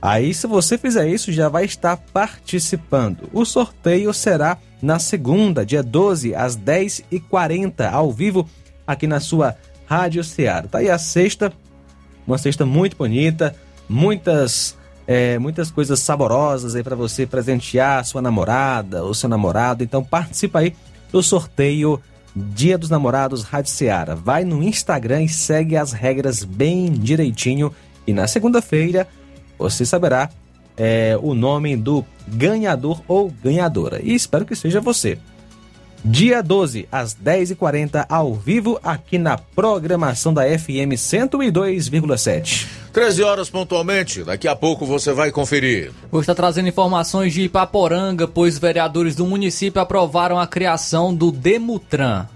Aí, se você fizer isso, já vai estar participando. O sorteio será na segunda, dia 12, às 10h40, ao vivo, aqui na sua Rádio Ceará. Tá aí a sexta, uma sexta muito bonita, muitas é, muitas coisas saborosas aí para você presentear sua namorada ou seu namorado. Então participa aí do sorteio Dia dos Namorados Rádio Ceará. Vai no Instagram e segue as regras bem direitinho. E na segunda-feira você saberá é, o nome do ganhador ou ganhadora. E espero que seja você. Dia 12, às 10h40, ao vivo, aqui na programação da FM 102,7. 13 horas pontualmente, daqui a pouco você vai conferir. Vou estar trazendo informações de Ipaporanga, pois vereadores do município aprovaram a criação do Demutran.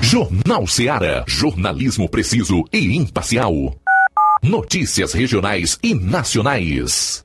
Jornal Seara. Jornalismo preciso e imparcial. Notícias regionais e nacionais.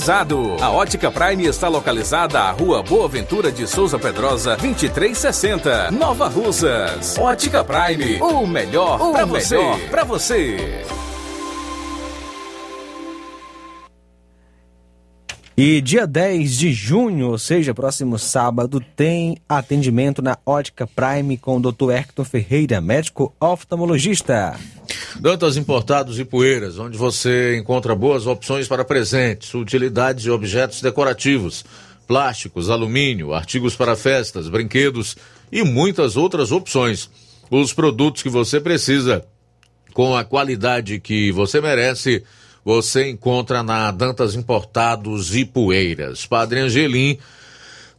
climatizado. A Ótica Prime está localizada à Rua Boa Ventura de Souza Pedrosa, 2360, Nova Russas. Ótica Prime, o melhor para você. Pra você. E dia 10 de junho, ou seja, próximo sábado, tem atendimento na Ótica Prime com o Dr. Hector Ferreira, médico oftalmologista. Dantas Importados e Poeiras, onde você encontra boas opções para presentes, utilidades e objetos decorativos, plásticos, alumínio, artigos para festas, brinquedos e muitas outras opções. Os produtos que você precisa, com a qualidade que você merece, você encontra na Dantas Importados e Poeiras. Padre Angelim,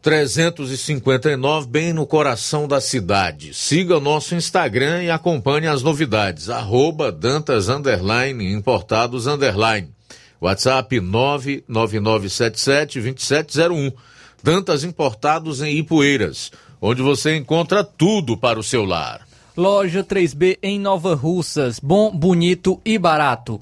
359, bem no coração da cidade. Siga o nosso Instagram e acompanhe as novidades. Arroba Dantas Underline Importados Underline. WhatsApp 999772701. Dantas Importados em Ipueiras, onde você encontra tudo para o seu lar. Loja 3B em Nova Russas. Bom, bonito e barato.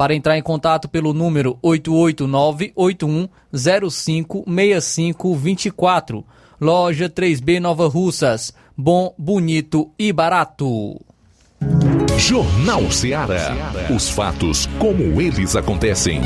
Para entrar em contato pelo número 889-8105-6524. Loja 3B Nova Russas. Bom, bonito e barato. Jornal Ceará. Os fatos como eles acontecem.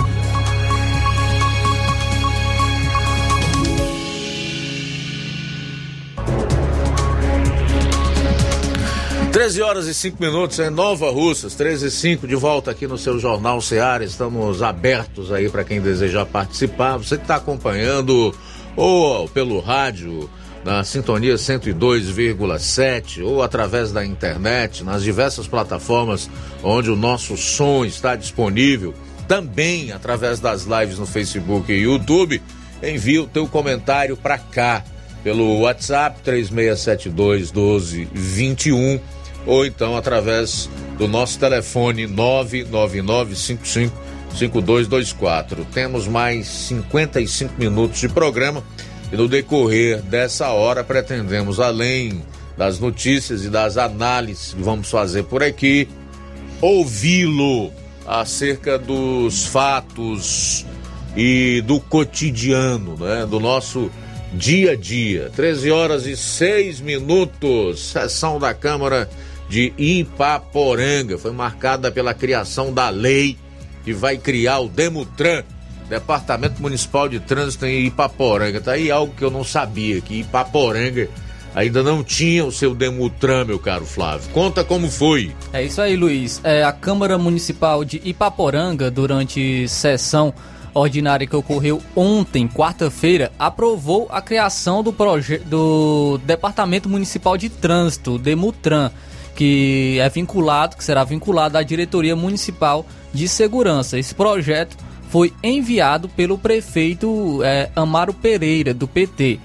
Treze horas e cinco minutos em Nova Russas, 13 e 5 de volta aqui no seu Jornal Seara. Estamos abertos aí para quem desejar participar. Você que está acompanhando ou pelo rádio na sintonia 102,7 ou através da internet, nas diversas plataformas onde o nosso som está disponível, também através das lives no Facebook e YouTube, envia o teu comentário para cá pelo WhatsApp 3672 1221 ou então através do nosso telefone 99955 5224. Temos mais 55 minutos de programa e no decorrer dessa hora pretendemos, além das notícias e das análises que vamos fazer por aqui, ouvi-lo acerca dos fatos e do cotidiano, né, do nosso dia a dia. 13 horas e 6 minutos, sessão da Câmara de Ipaporanga foi marcada pela criação da lei que vai criar o Demutran, Departamento Municipal de Trânsito em Ipaporanga. Tá aí algo que eu não sabia, que Ipaporanga ainda não tinha o seu Demutran, meu caro Flávio. Conta como foi. É isso aí, Luiz. É, a Câmara Municipal de Ipaporanga, durante sessão ordinária que ocorreu ontem, quarta-feira, aprovou a criação do, do Departamento Municipal de Trânsito, Demutran que é vinculado, que será vinculado à Diretoria Municipal de Segurança. Esse projeto foi enviado pelo prefeito é, Amaro Pereira, do PT.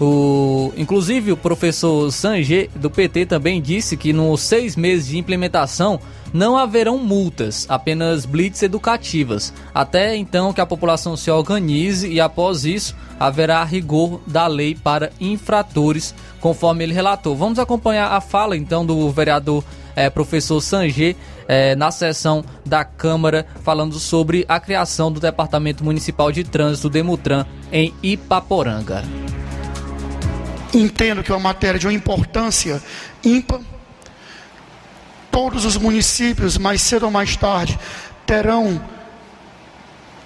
O, inclusive, o professor Sanger, do PT, também disse que nos seis meses de implementação não haverão multas, apenas blitz educativas, até então que a população se organize e após isso haverá rigor da lei para infratores, conforme ele relatou. Vamos acompanhar a fala então do vereador eh, professor Sanger eh, na sessão da Câmara falando sobre a criação do Departamento Municipal de Trânsito Demutran em Ipaporanga. Entendo que é uma matéria de uma importância ímpar todos os municípios, mais cedo ou mais tarde, terão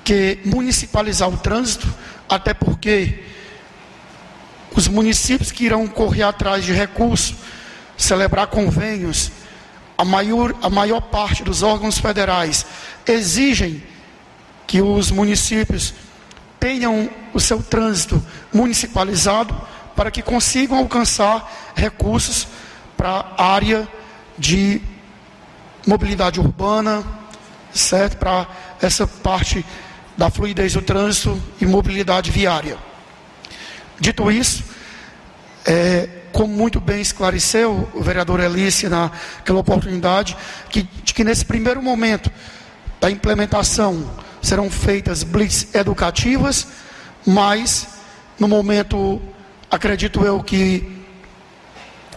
que municipalizar o trânsito, até porque os municípios que irão correr atrás de recursos, celebrar convênios, a maior, a maior parte dos órgãos federais exigem que os municípios tenham o seu trânsito municipalizado para que consigam alcançar recursos para a área de mobilidade urbana, certo? Para essa parte da fluidez do trânsito e mobilidade viária. Dito isso, é, como muito bem esclareceu o vereador Elícia naquela oportunidade, que, de que nesse primeiro momento da implementação serão feitas blitz educativas, mas no momento, acredito eu que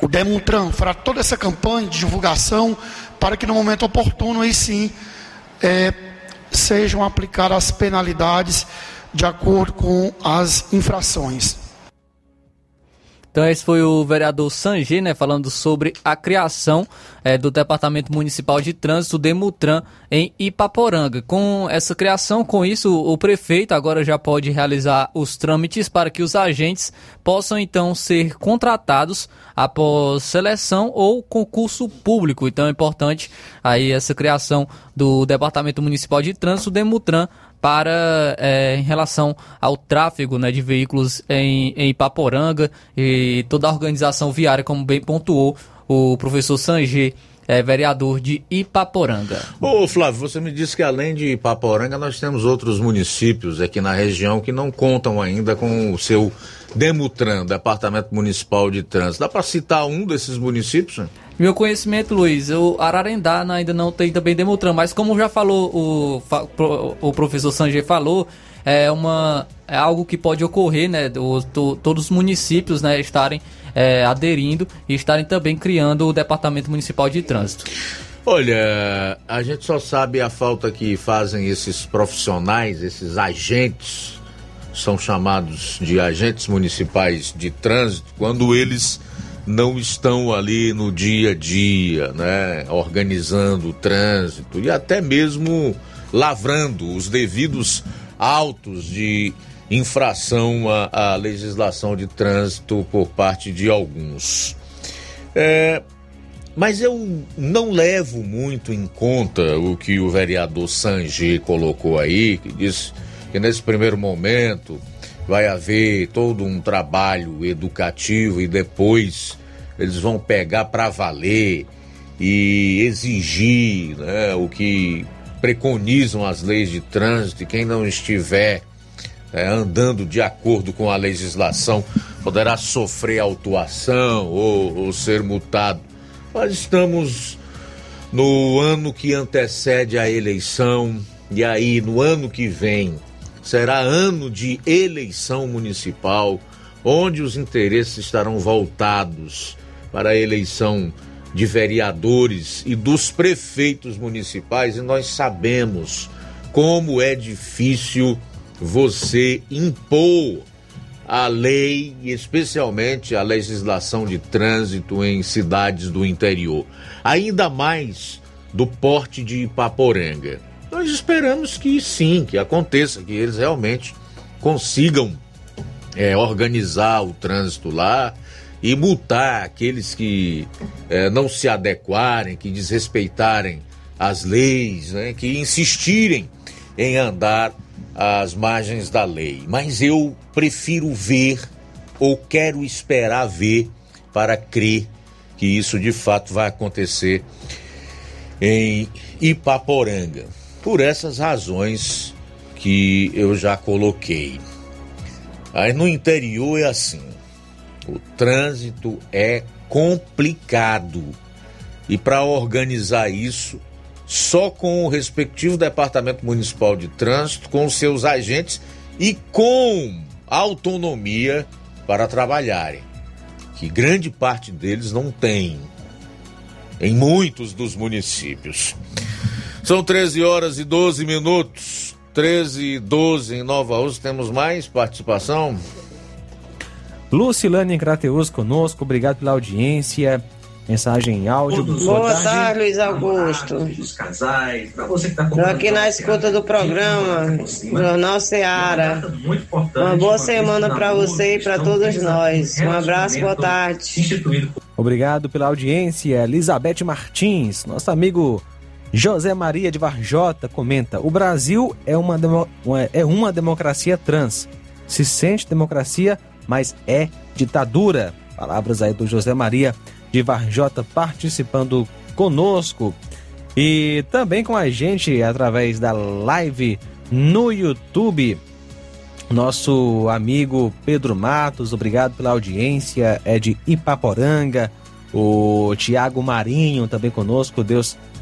o Demontran fará toda essa campanha de divulgação para que no momento oportuno aí sim é, sejam aplicadas as penalidades de acordo com as infrações. Então esse foi o vereador Sanger, né, falando sobre a criação é, do Departamento Municipal de Trânsito Demutran em Ipaporanga. Com essa criação, com isso, o prefeito agora já pode realizar os trâmites para que os agentes possam então ser contratados após seleção ou concurso público. Então é importante aí essa criação do Departamento Municipal de Trânsito Demutran para é, em relação ao tráfego né, de veículos em, em Ipaporanga e toda a organização viária, como bem pontuou o professor Sanger. É, vereador de Ipaporanga. Ô Flávio, você me disse que além de Ipaporanga, nós temos outros municípios aqui na região que não contam ainda com o seu Demutran, Departamento Municipal de Trânsito. Dá para citar um desses municípios? Meu conhecimento, Luiz, o Ararendá ainda não tem também Demutran, mas como já falou o, o professor Sanjay falou, é uma é algo que pode ocorrer, né? O, to, todos os municípios, né, estarem é, aderindo e estarem também criando o Departamento Municipal de Trânsito. Olha, a gente só sabe a falta que fazem esses profissionais, esses agentes, são chamados de agentes municipais de trânsito, quando eles não estão ali no dia a dia, né, organizando o trânsito e até mesmo lavrando os devidos autos de infração à, à legislação de trânsito por parte de alguns. É, mas eu não levo muito em conta o que o vereador Sanji colocou aí, que disse que nesse primeiro momento vai haver todo um trabalho educativo e depois eles vão pegar para valer e exigir né, o que preconizam as leis de trânsito e quem não estiver né, andando de acordo com a legislação poderá sofrer autuação ou, ou ser multado. Nós estamos no ano que antecede a eleição e aí no ano que vem será ano de eleição municipal, onde os interesses estarão voltados para a eleição de vereadores e dos prefeitos municipais, e nós sabemos como é difícil você impor a lei, especialmente a legislação de trânsito em cidades do interior, ainda mais do porte de Ipaporanga. Nós esperamos que sim, que aconteça, que eles realmente consigam é, organizar o trânsito lá e multar aqueles que é, não se adequarem, que desrespeitarem as leis, né, que insistirem em andar às margens da lei. Mas eu prefiro ver ou quero esperar ver para crer que isso de fato vai acontecer em Ipaporanga por essas razões que eu já coloquei. Aí no interior é assim: o trânsito é complicado. E para organizar isso, só com o respectivo Departamento Municipal de Trânsito, com seus agentes e com autonomia para trabalharem, que grande parte deles não tem em muitos dos municípios. São 13 horas e 12 minutos. 13 e 12 em Nova Rússia. Temos mais participação? Lucilane Crateus conosco, obrigado pela audiência. Mensagem em áudio. Boa tarde, Luiz Augusto. Estou aqui na escuta do programa Jornal Seara. Uma boa semana para você e para todos nós. Um abraço, boa tarde. Obrigado pela audiência. Elizabeth Martins, nosso amigo José Maria de Varjota comenta: O Brasil é uma, é uma democracia trans. Se sente democracia, mas é ditadura. Palavras aí do José Maria de Varjota participando conosco e também com a gente através da live no YouTube. Nosso amigo Pedro Matos, obrigado pela audiência, é de Ipaporanga. O Tiago Marinho também conosco, Deus abençoe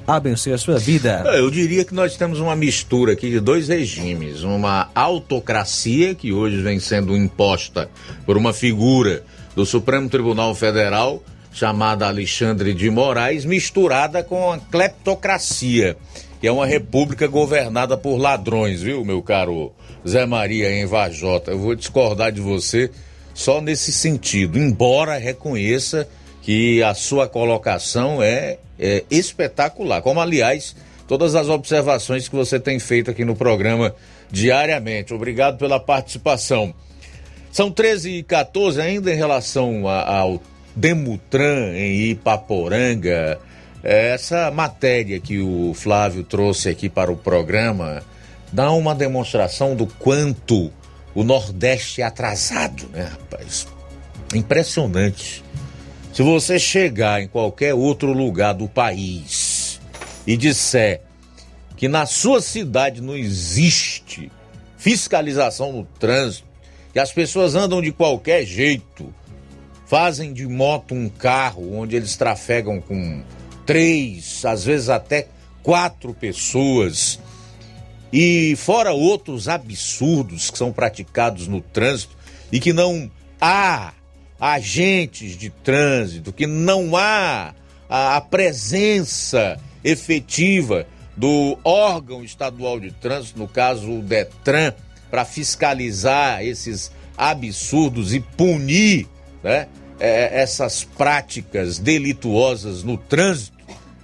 a sua vida. Eu diria que nós temos uma mistura aqui de dois regimes: uma autocracia, que hoje vem sendo imposta por uma figura do Supremo Tribunal Federal, chamada Alexandre de Moraes, misturada com a cleptocracia, que é uma república governada por ladrões, viu, meu caro Zé Maria em Vajota? Eu vou discordar de você só nesse sentido, embora reconheça que a sua colocação é, é espetacular, como aliás todas as observações que você tem feito aqui no programa diariamente. Obrigado pela participação. São 13 e 14 ainda em relação a, ao Demutran em Ipaporanga. Essa matéria que o Flávio trouxe aqui para o programa dá uma demonstração do quanto o Nordeste é atrasado, né, rapaz? Impressionante. Se você chegar em qualquer outro lugar do país e disser que na sua cidade não existe fiscalização no trânsito, que as pessoas andam de qualquer jeito, fazem de moto um carro onde eles trafegam com três, às vezes até quatro pessoas, e fora outros absurdos que são praticados no trânsito e que não há agentes de trânsito, que não há a, a presença efetiva do órgão estadual de trânsito, no caso o Detran, para fiscalizar esses absurdos e punir né, é, essas práticas delituosas no trânsito,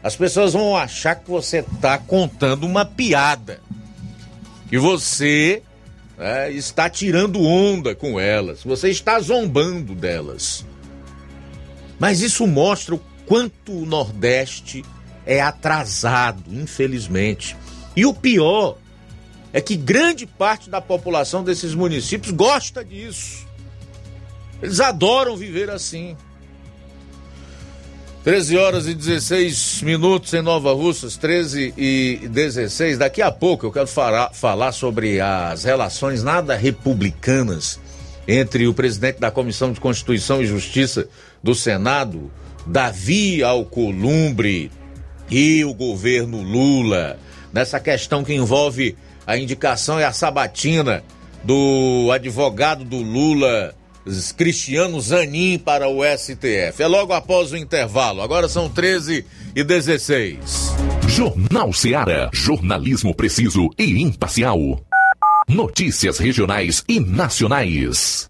as pessoas vão achar que você está contando uma piada. Que você né, está tirando onda com elas, você está zombando delas. Mas isso mostra o quanto o Nordeste é atrasado, infelizmente. E o pior é que grande parte da população desses municípios gosta disso. Eles adoram viver assim. 13 horas e 16 minutos em Nova Russas, 13 e 16. Daqui a pouco eu quero falar, falar sobre as relações nada republicanas entre o presidente da Comissão de Constituição e Justiça do Senado, Davi Alcolumbre, e o governo Lula, nessa questão que envolve a indicação e a sabatina do advogado do Lula, Cristiano Zanin para o STF. É logo após o intervalo. Agora são 13 e 16. Jornal Seara. Jornalismo preciso e imparcial. Notícias regionais e nacionais.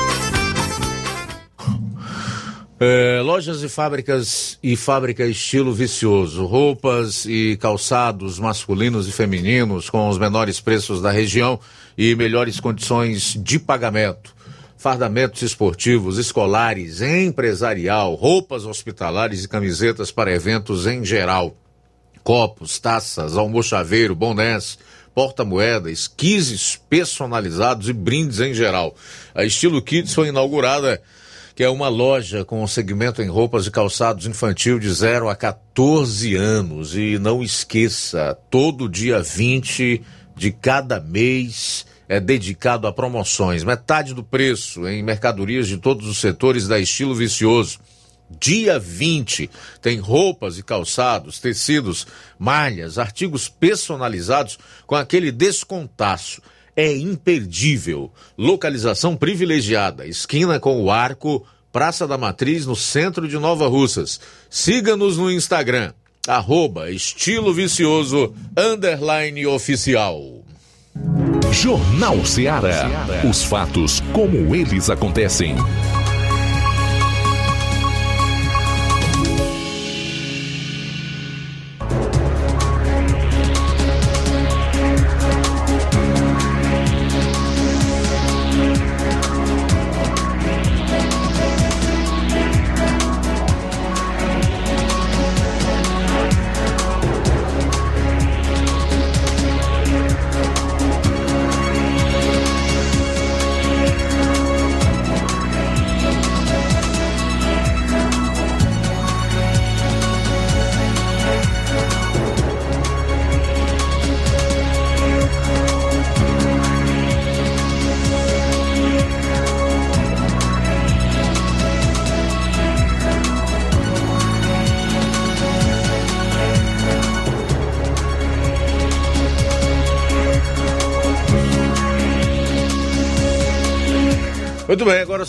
É, lojas e fábricas e fábrica estilo vicioso, roupas e calçados masculinos e femininos com os menores preços da região e melhores condições de pagamento. Fardamentos esportivos, escolares, empresarial, roupas hospitalares e camisetas para eventos em geral. Copos, taças, almochaveiro, bonés, porta-moeda, esquises personalizados e brindes em geral. A Estilo Kids foi inaugurada que é uma loja com segmento em roupas e calçados infantil de 0 a 14 anos. E não esqueça, todo dia 20 de cada mês é dedicado a promoções, metade do preço em mercadorias de todos os setores da Estilo Vicioso. Dia 20 tem roupas e calçados, tecidos, malhas, artigos personalizados com aquele descontaço é imperdível. Localização privilegiada, esquina com o Arco, Praça da Matriz, no centro de Nova Russas. Siga-nos no Instagram, arroba estilo vicioso, underline oficial. Jornal Ceará. Os fatos como eles acontecem.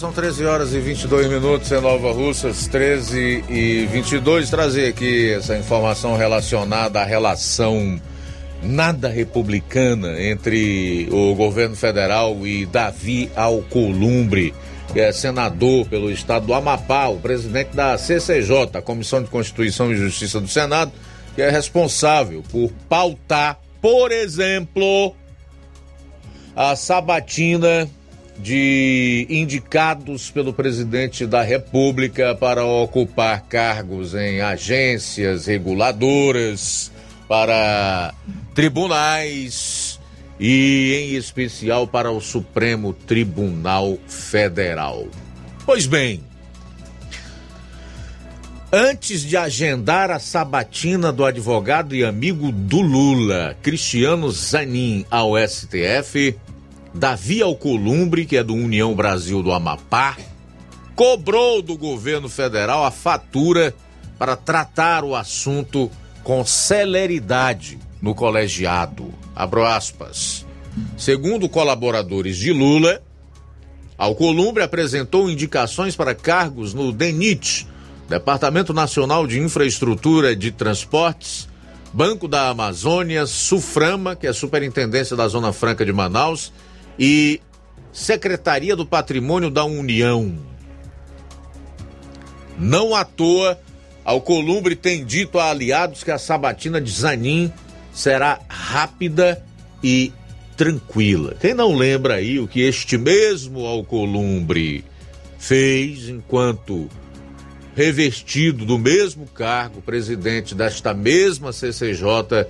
São 13 horas e 22 minutos em Nova Russas, 13 e 22. Trazer aqui essa informação relacionada à relação nada republicana entre o governo federal e Davi Alcolumbre, que é senador pelo estado do Amapá, o presidente da CCJ, a Comissão de Constituição e Justiça do Senado, que é responsável por pautar, por exemplo, a sabatina de indicados pelo presidente da República para ocupar cargos em agências reguladoras, para tribunais e, em especial, para o Supremo Tribunal Federal. Pois bem, Antes de agendar a sabatina do advogado e amigo do Lula, Cristiano Zanin, ao STF, Davi Alcolumbre, que é do União Brasil do Amapá, cobrou do governo federal a fatura para tratar o assunto com celeridade no colegiado. Abro aspas. Segundo colaboradores de Lula, Alcolumbre apresentou indicações para cargos no DENIT, Departamento Nacional de Infraestrutura de Transportes, Banco da Amazônia, Suframa, que é a Superintendência da Zona Franca de Manaus, e Secretaria do Patrimônio da União. Não à toa, Alcolumbre tem dito a aliados que a sabatina de Zanin será rápida e tranquila. Quem não lembra aí o que este mesmo Alcolumbre fez enquanto revestido do mesmo cargo, presidente desta mesma CCJ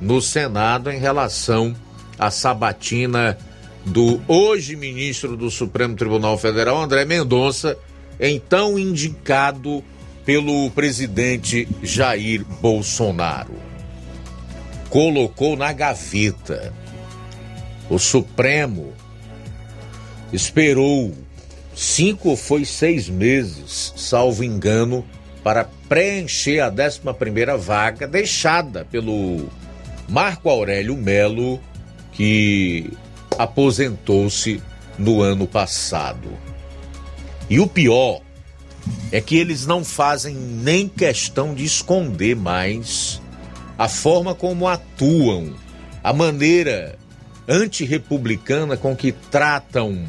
no Senado em relação à sabatina do hoje ministro do Supremo Tribunal Federal, André Mendonça, então indicado pelo presidente Jair Bolsonaro. Colocou na gaveta. O Supremo esperou cinco ou foi seis meses, salvo engano, para preencher a 11 primeira vaga deixada pelo Marco Aurélio Melo, que aposentou-se no ano passado. E o pior é que eles não fazem nem questão de esconder mais a forma como atuam, a maneira antirrepublicana com que tratam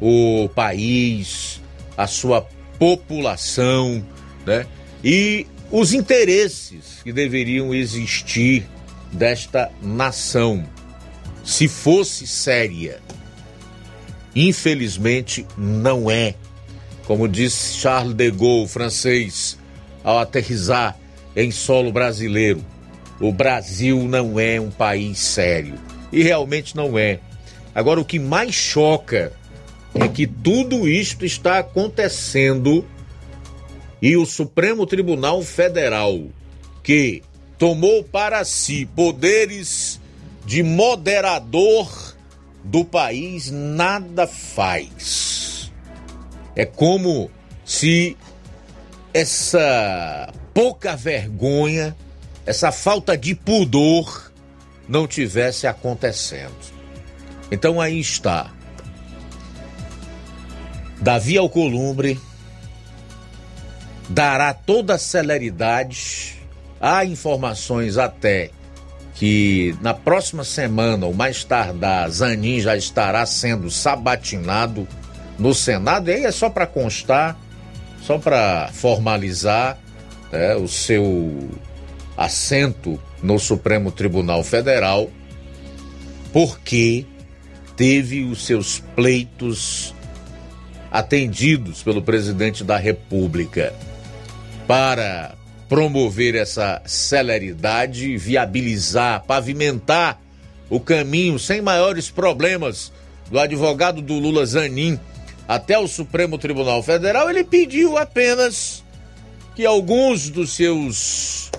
o país, a sua população, né? E os interesses que deveriam existir desta nação, se fosse séria. Infelizmente, não é. Como disse Charles de Gaulle, francês, ao aterrizar em solo brasileiro, o Brasil não é um país sério. E realmente não é. Agora, o que mais choca é que tudo isto está acontecendo e o Supremo Tribunal Federal, que tomou para si poderes de moderador do país, nada faz. É como se essa pouca vergonha, essa falta de pudor não tivesse acontecendo. Então aí está Davi Alcolumbre dará toda a celeridade. Há informações até que na próxima semana, ou mais tardar, Zanin já estará sendo sabatinado no Senado. E aí é só para constar, só para formalizar né, o seu assento no Supremo Tribunal Federal, porque teve os seus pleitos atendidos pelo presidente da República para promover essa celeridade, viabilizar, pavimentar o caminho sem maiores problemas do advogado do Lula Zanin. Até o Supremo Tribunal Federal, ele pediu apenas que alguns dos seus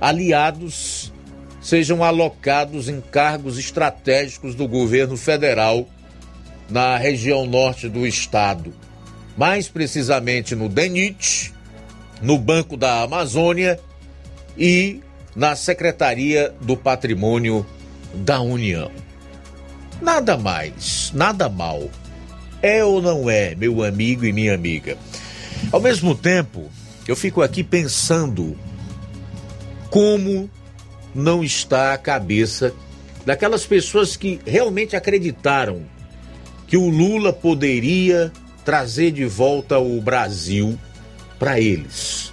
aliados sejam alocados em cargos estratégicos do governo federal na região norte do estado, mais precisamente no DENIT, no Banco da Amazônia e na Secretaria do Patrimônio da União. Nada mais, nada mal. É ou não é, meu amigo e minha amiga? Ao mesmo tempo, eu fico aqui pensando como não está a cabeça daquelas pessoas que realmente acreditaram que o Lula poderia trazer de volta o Brasil para eles.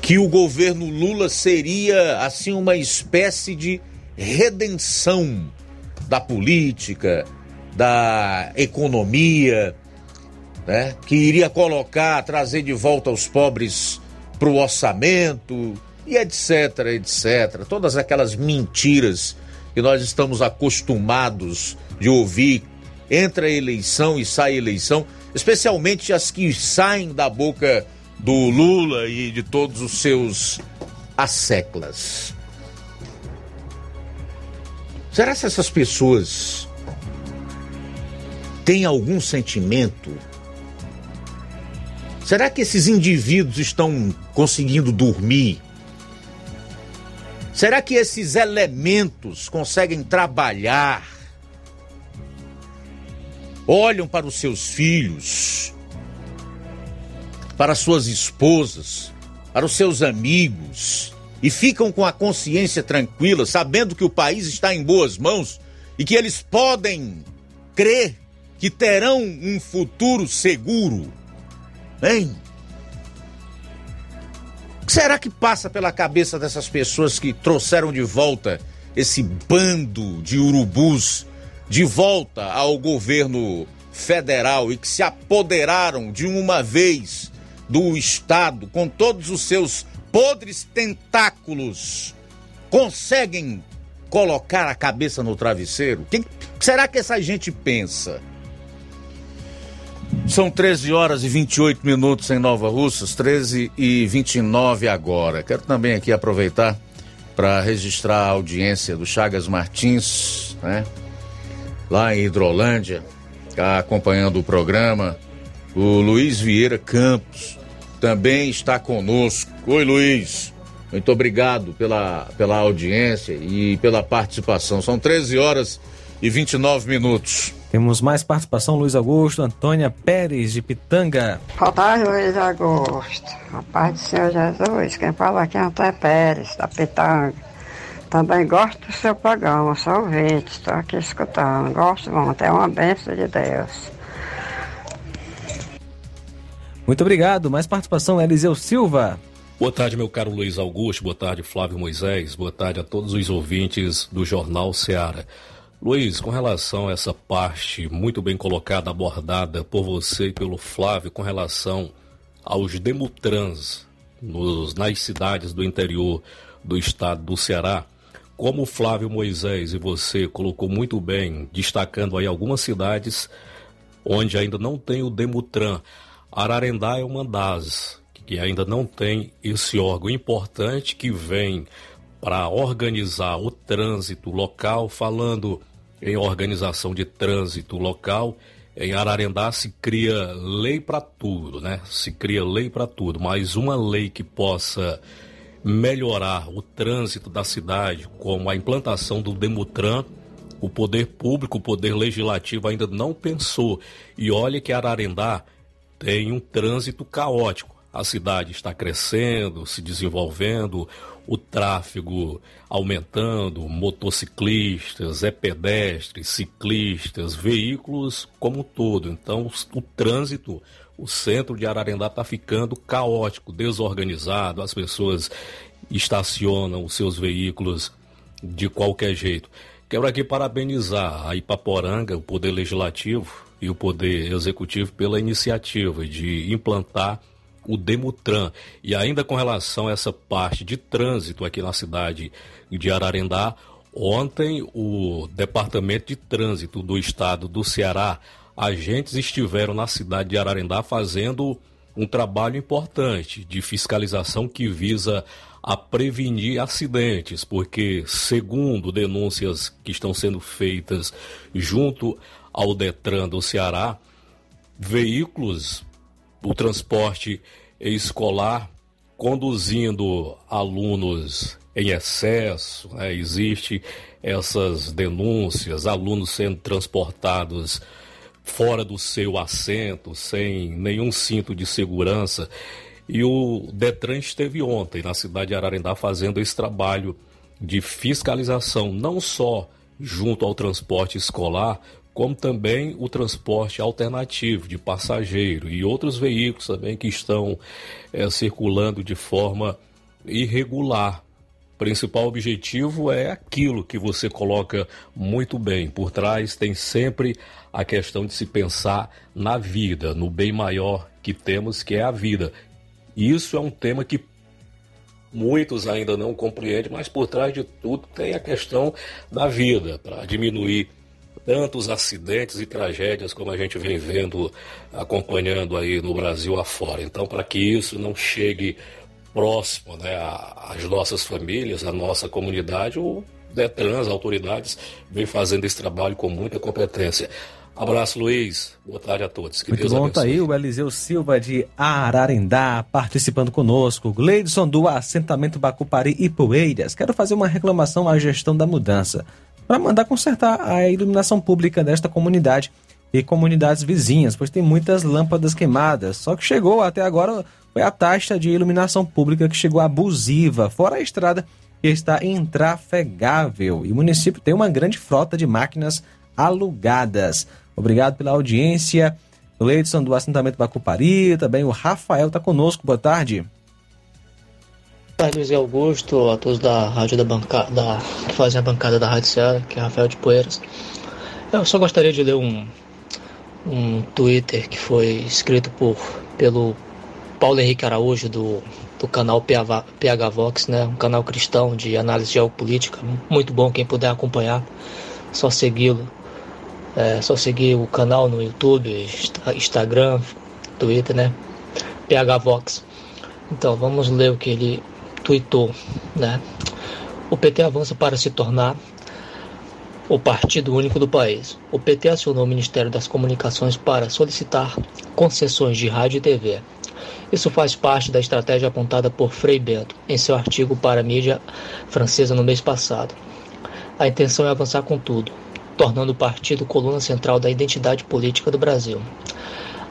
Que o governo Lula seria assim uma espécie de redenção da política, da economia, né? que iria colocar, trazer de volta os pobres para o orçamento e etc, etc. Todas aquelas mentiras que nós estamos acostumados de ouvir, entra a eleição e sai eleição. Especialmente as que saem da boca do Lula e de todos os seus asseclas. Será que essas pessoas têm algum sentimento? Será que esses indivíduos estão conseguindo dormir? Será que esses elementos conseguem trabalhar? Olham para os seus filhos, para suas esposas, para os seus amigos e ficam com a consciência tranquila, sabendo que o país está em boas mãos e que eles podem crer que terão um futuro seguro. Hein? O que será que passa pela cabeça dessas pessoas que trouxeram de volta esse bando de urubus de volta ao governo federal e que se apoderaram de uma vez do Estado com todos os seus podres tentáculos conseguem colocar a cabeça no travesseiro? O que será que essa gente pensa? São 13 horas e 28 minutos em Nova Russas, 13 e 29 agora. Quero também aqui aproveitar para registrar a audiência do Chagas Martins, né? Lá em Hidrolândia, tá acompanhando o programa. O Luiz Vieira Campos também está conosco. Oi, Luiz. Muito obrigado pela, pela audiência e pela participação. São 13 horas e 29 minutos. Temos mais participação, Luiz Augusto, Antônia Pérez de Pitanga. Boa tarde, Luiz Augusto. A paz do Senhor Jesus. Quem fala aqui é Antônia Pérez, da Pitanga. Também gosto do seu programa, sou ouvinte, estou aqui escutando. Gosto muito, é uma bênção de Deus. Muito obrigado. Mais participação, Eliseu Silva. Boa tarde, meu caro Luiz Augusto. Boa tarde, Flávio Moisés. Boa tarde a todos os ouvintes do Jornal Seara. Luiz, com relação a essa parte muito bem colocada, abordada por você e pelo Flávio, com relação aos demutrans nos, nas cidades do interior do estado do Ceará, como o Flávio Moisés e você colocou muito bem, destacando aí algumas cidades onde ainda não tem o Demutran. Ararendá é uma das que ainda não tem esse órgão importante que vem para organizar o trânsito local, falando em organização de trânsito local. Em Ararendá se cria lei para tudo, né? Se cria lei para tudo, mas uma lei que possa melhorar o trânsito da cidade, como a implantação do Demutran, o poder público, o poder legislativo ainda não pensou. E olha que Ararendá tem um trânsito caótico. A cidade está crescendo, se desenvolvendo, o tráfego aumentando, motociclistas, é pedestres, ciclistas, veículos como um todo. Então, o trânsito, o centro de Ararendá está ficando caótico, desorganizado, as pessoas estacionam os seus veículos de qualquer jeito. Quero aqui parabenizar a Ipaporanga, o Poder Legislativo e o Poder Executivo pela iniciativa de implantar o Demutran. E ainda com relação a essa parte de trânsito aqui na cidade de Ararendá, ontem o Departamento de Trânsito do Estado do Ceará, agentes estiveram na cidade de Ararendá fazendo um trabalho importante de fiscalização que visa a prevenir acidentes, porque, segundo denúncias que estão sendo feitas junto ao Detran do Ceará, veículos o transporte escolar conduzindo alunos em excesso, né? existe essas denúncias, alunos sendo transportados fora do seu assento, sem nenhum cinto de segurança. E o Detran esteve ontem na cidade de Ararendá fazendo esse trabalho de fiscalização, não só junto ao transporte escolar, como também o transporte alternativo de passageiro e outros veículos também que estão é, circulando de forma irregular. Principal objetivo é aquilo que você coloca muito bem. Por trás tem sempre a questão de se pensar na vida, no bem maior que temos, que é a vida. Isso é um tema que muitos ainda não compreendem, mas por trás de tudo tem a questão da vida, para diminuir tantos acidentes e tragédias como a gente vem vendo, acompanhando aí no Brasil afora. Então, para que isso não chegue próximo né, às nossas famílias, à nossa comunidade, o Detran, as autoridades, vem fazendo esse trabalho com muita competência. Abraço, Luiz. Boa tarde a todos. Que Muito Deus bom, tá aí o Eliseu Silva de Ararendá participando conosco. Gleidson do assentamento Bacupari e Poeiras. Quero fazer uma reclamação à gestão da mudança para mandar consertar a iluminação pública desta comunidade e comunidades vizinhas, pois tem muitas lâmpadas queimadas. Só que chegou até agora foi a taxa de iluminação pública que chegou abusiva, fora a estrada que está intrafegável. E o município tem uma grande frota de máquinas alugadas. Obrigado pela audiência. O Leidson do assentamento Bacupari, também o Rafael está conosco. Boa tarde. Boa tarde, Luiz Augusto, a todos da rádio da bancada, da, que fazem a bancada da Rádio Ceará, que é Rafael de Poeiras. Eu só gostaria de ler um, um Twitter que foi escrito por, pelo Paulo Henrique Araújo, do, do canal PH, Vox, né? um canal cristão de análise geopolítica, muito bom, quem puder acompanhar, só segui-lo. É só seguir o canal no YouTube, Instagram, Twitter, né? PH Vox. Então, vamos ler o que ele tweetou, né? O PT avança para se tornar o partido único do país. O PT acionou o Ministério das Comunicações para solicitar concessões de rádio e TV. Isso faz parte da estratégia apontada por Frei Bento em seu artigo para a mídia francesa no mês passado. A intenção é avançar com tudo, tornando o partido coluna central da identidade política do Brasil.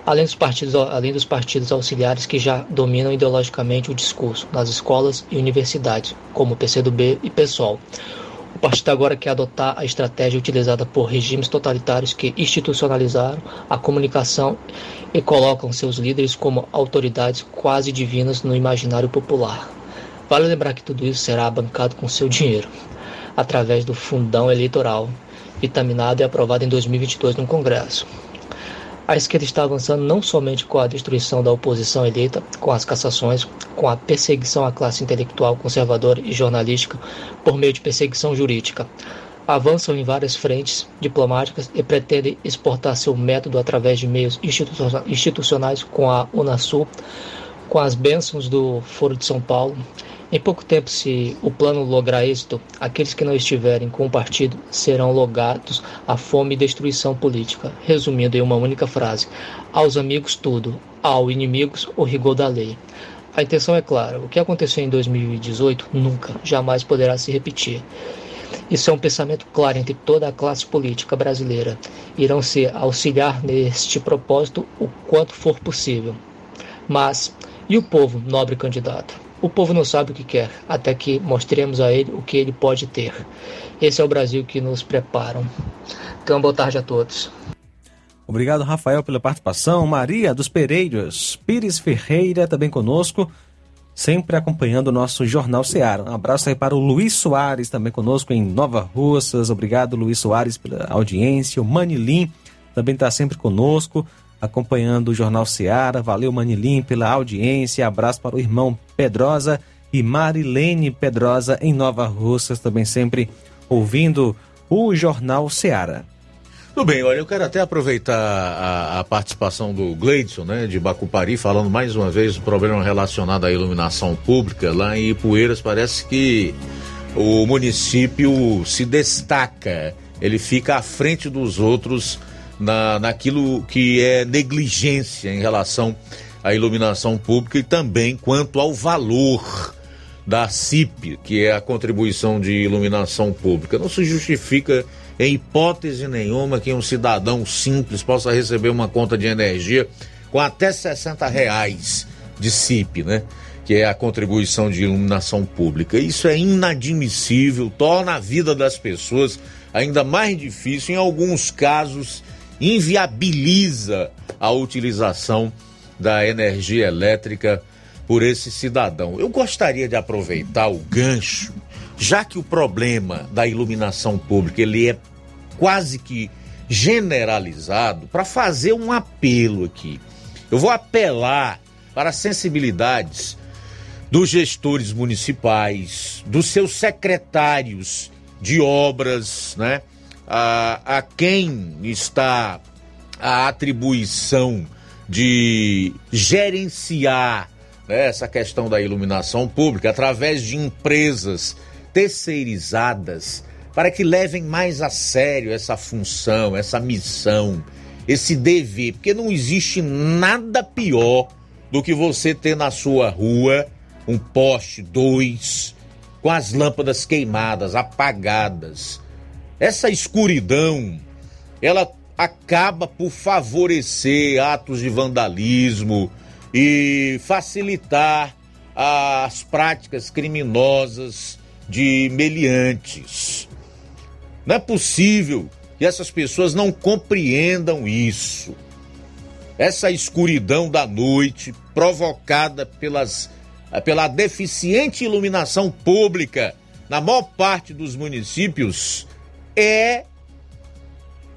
Além dos, partidos, além dos partidos auxiliares que já dominam ideologicamente o discurso nas escolas e universidades, como PCdoB e PSOL. O partido agora quer adotar a estratégia utilizada por regimes totalitários que institucionalizaram a comunicação e colocam seus líderes como autoridades quase divinas no imaginário popular. Vale lembrar que tudo isso será bancado com seu dinheiro, através do fundão eleitoral vitaminado e aprovado em 2022 no Congresso. A esquerda está avançando não somente com a destruição da oposição eleita, com as cassações, com a perseguição à classe intelectual conservadora e jornalística por meio de perseguição jurídica. Avançam em várias frentes diplomáticas e pretendem exportar seu método através de meios institucionais com a Unasul, com as bênçãos do Foro de São Paulo, em pouco tempo, se o plano lograr êxito, aqueles que não estiverem com o partido serão logados à fome e destruição política. Resumindo em uma única frase: aos amigos tudo, ao inimigos o rigor da lei. A intenção é clara: o que aconteceu em 2018 nunca, jamais poderá se repetir. Isso é um pensamento claro entre toda a classe política brasileira. Irão se auxiliar neste propósito o quanto for possível. Mas, e o povo, nobre candidato? O povo não sabe o que quer, até que mostremos a ele o que ele pode ter. Esse é o Brasil que nos preparam. Então, boa tarde a todos. Obrigado, Rafael, pela participação. Maria dos Pereiros, Pires Ferreira também conosco, sempre acompanhando o nosso Jornal Seara. Um abraço aí para o Luiz Soares, também conosco em Nova Russas. Obrigado, Luiz Soares, pela audiência. O Manilim também está sempre conosco acompanhando o Jornal Seara. Valeu, Manilim, pela audiência. Abraço para o irmão Pedrosa e Marilene Pedrosa em Nova Russas, também sempre ouvindo o Jornal Seara. Tudo bem, olha, eu quero até aproveitar a, a, participação do Gleidson, né, de Bacupari, falando mais uma vez do problema relacionado à iluminação pública. Lá em Ipueiras parece que o município se destaca, ele fica à frente dos outros na, naquilo que é negligência em relação à iluminação pública e também quanto ao valor da CIP, que é a contribuição de iluminação pública. Não se justifica em hipótese nenhuma que um cidadão simples possa receber uma conta de energia com até 60 reais de CIP, né? Que é a contribuição de iluminação pública. Isso é inadmissível, torna a vida das pessoas ainda mais difícil, em alguns casos inviabiliza a utilização da energia elétrica por esse cidadão. Eu gostaria de aproveitar o gancho, já que o problema da iluminação pública ele é quase que generalizado, para fazer um apelo aqui. Eu vou apelar para as sensibilidades dos gestores municipais, dos seus secretários de obras, né? A, a quem está a atribuição de gerenciar né, essa questão da iluminação pública através de empresas terceirizadas para que levem mais a sério essa função, essa missão, esse dever, porque não existe nada pior do que você ter na sua rua um poste, dois, com as lâmpadas queimadas, apagadas. Essa escuridão, ela acaba por favorecer atos de vandalismo e facilitar as práticas criminosas de meliantes. Não é possível que essas pessoas não compreendam isso. Essa escuridão da noite provocada pelas, pela deficiente iluminação pública na maior parte dos municípios é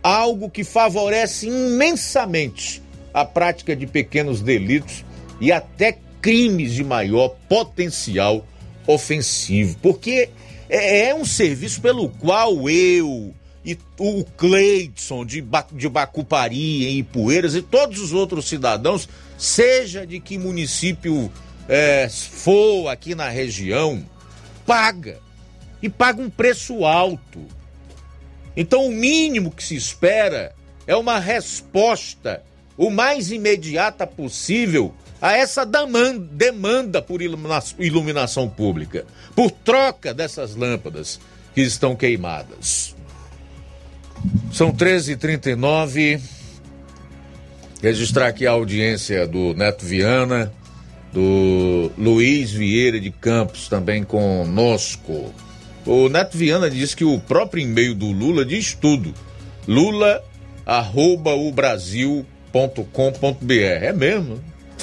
algo que favorece imensamente a prática de pequenos delitos e até crimes de maior potencial ofensivo, porque é, é um serviço pelo qual eu e o Cleidson de, de Bacupari, em Ipueiras e todos os outros cidadãos, seja de que município é, for aqui na região, paga. E paga um preço alto. Então o mínimo que se espera é uma resposta o mais imediata possível a essa demanda por iluminação pública, por troca dessas lâmpadas que estão queimadas. São 13h39. Registrar aqui a audiência do Neto Viana, do Luiz Vieira de Campos, também conosco. O Neto Viana disse que o próprio e-mail do Lula diz tudo. Lula arroba o Brasil.com.br. É mesmo?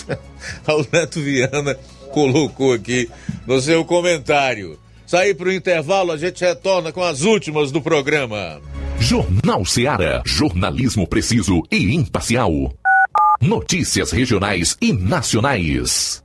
*laughs* o Neto Viana colocou aqui no seu comentário. Sair para o intervalo, a gente retorna com as últimas do programa. Jornal Seara. Jornalismo preciso e imparcial. Notícias regionais e nacionais.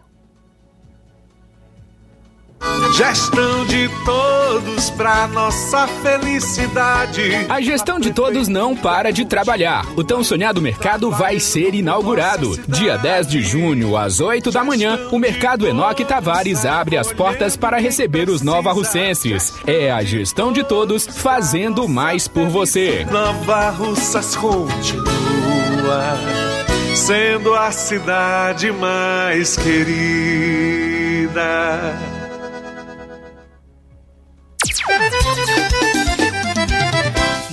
Gestão de todos para nossa felicidade. A gestão de todos não para de trabalhar. O tão sonhado mercado vai ser inaugurado. Dia 10 de junho, às 8 da manhã, o Mercado Enoque Tavares abre as portas para receber os nova russenses. É a gestão de todos fazendo mais por você. Nova Russas continua sendo a cidade mais querida.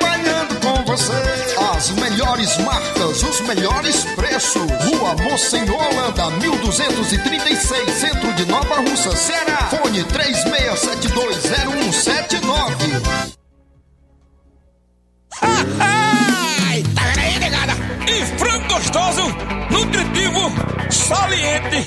trabalhando com você. As melhores marcas, os melhores preços. Rua Monsenhor Holanda, 1236, centro de Nova Russa, Ceará. Fone 36720179. Ai, tá? E frango gostoso, nutritivo, saliente,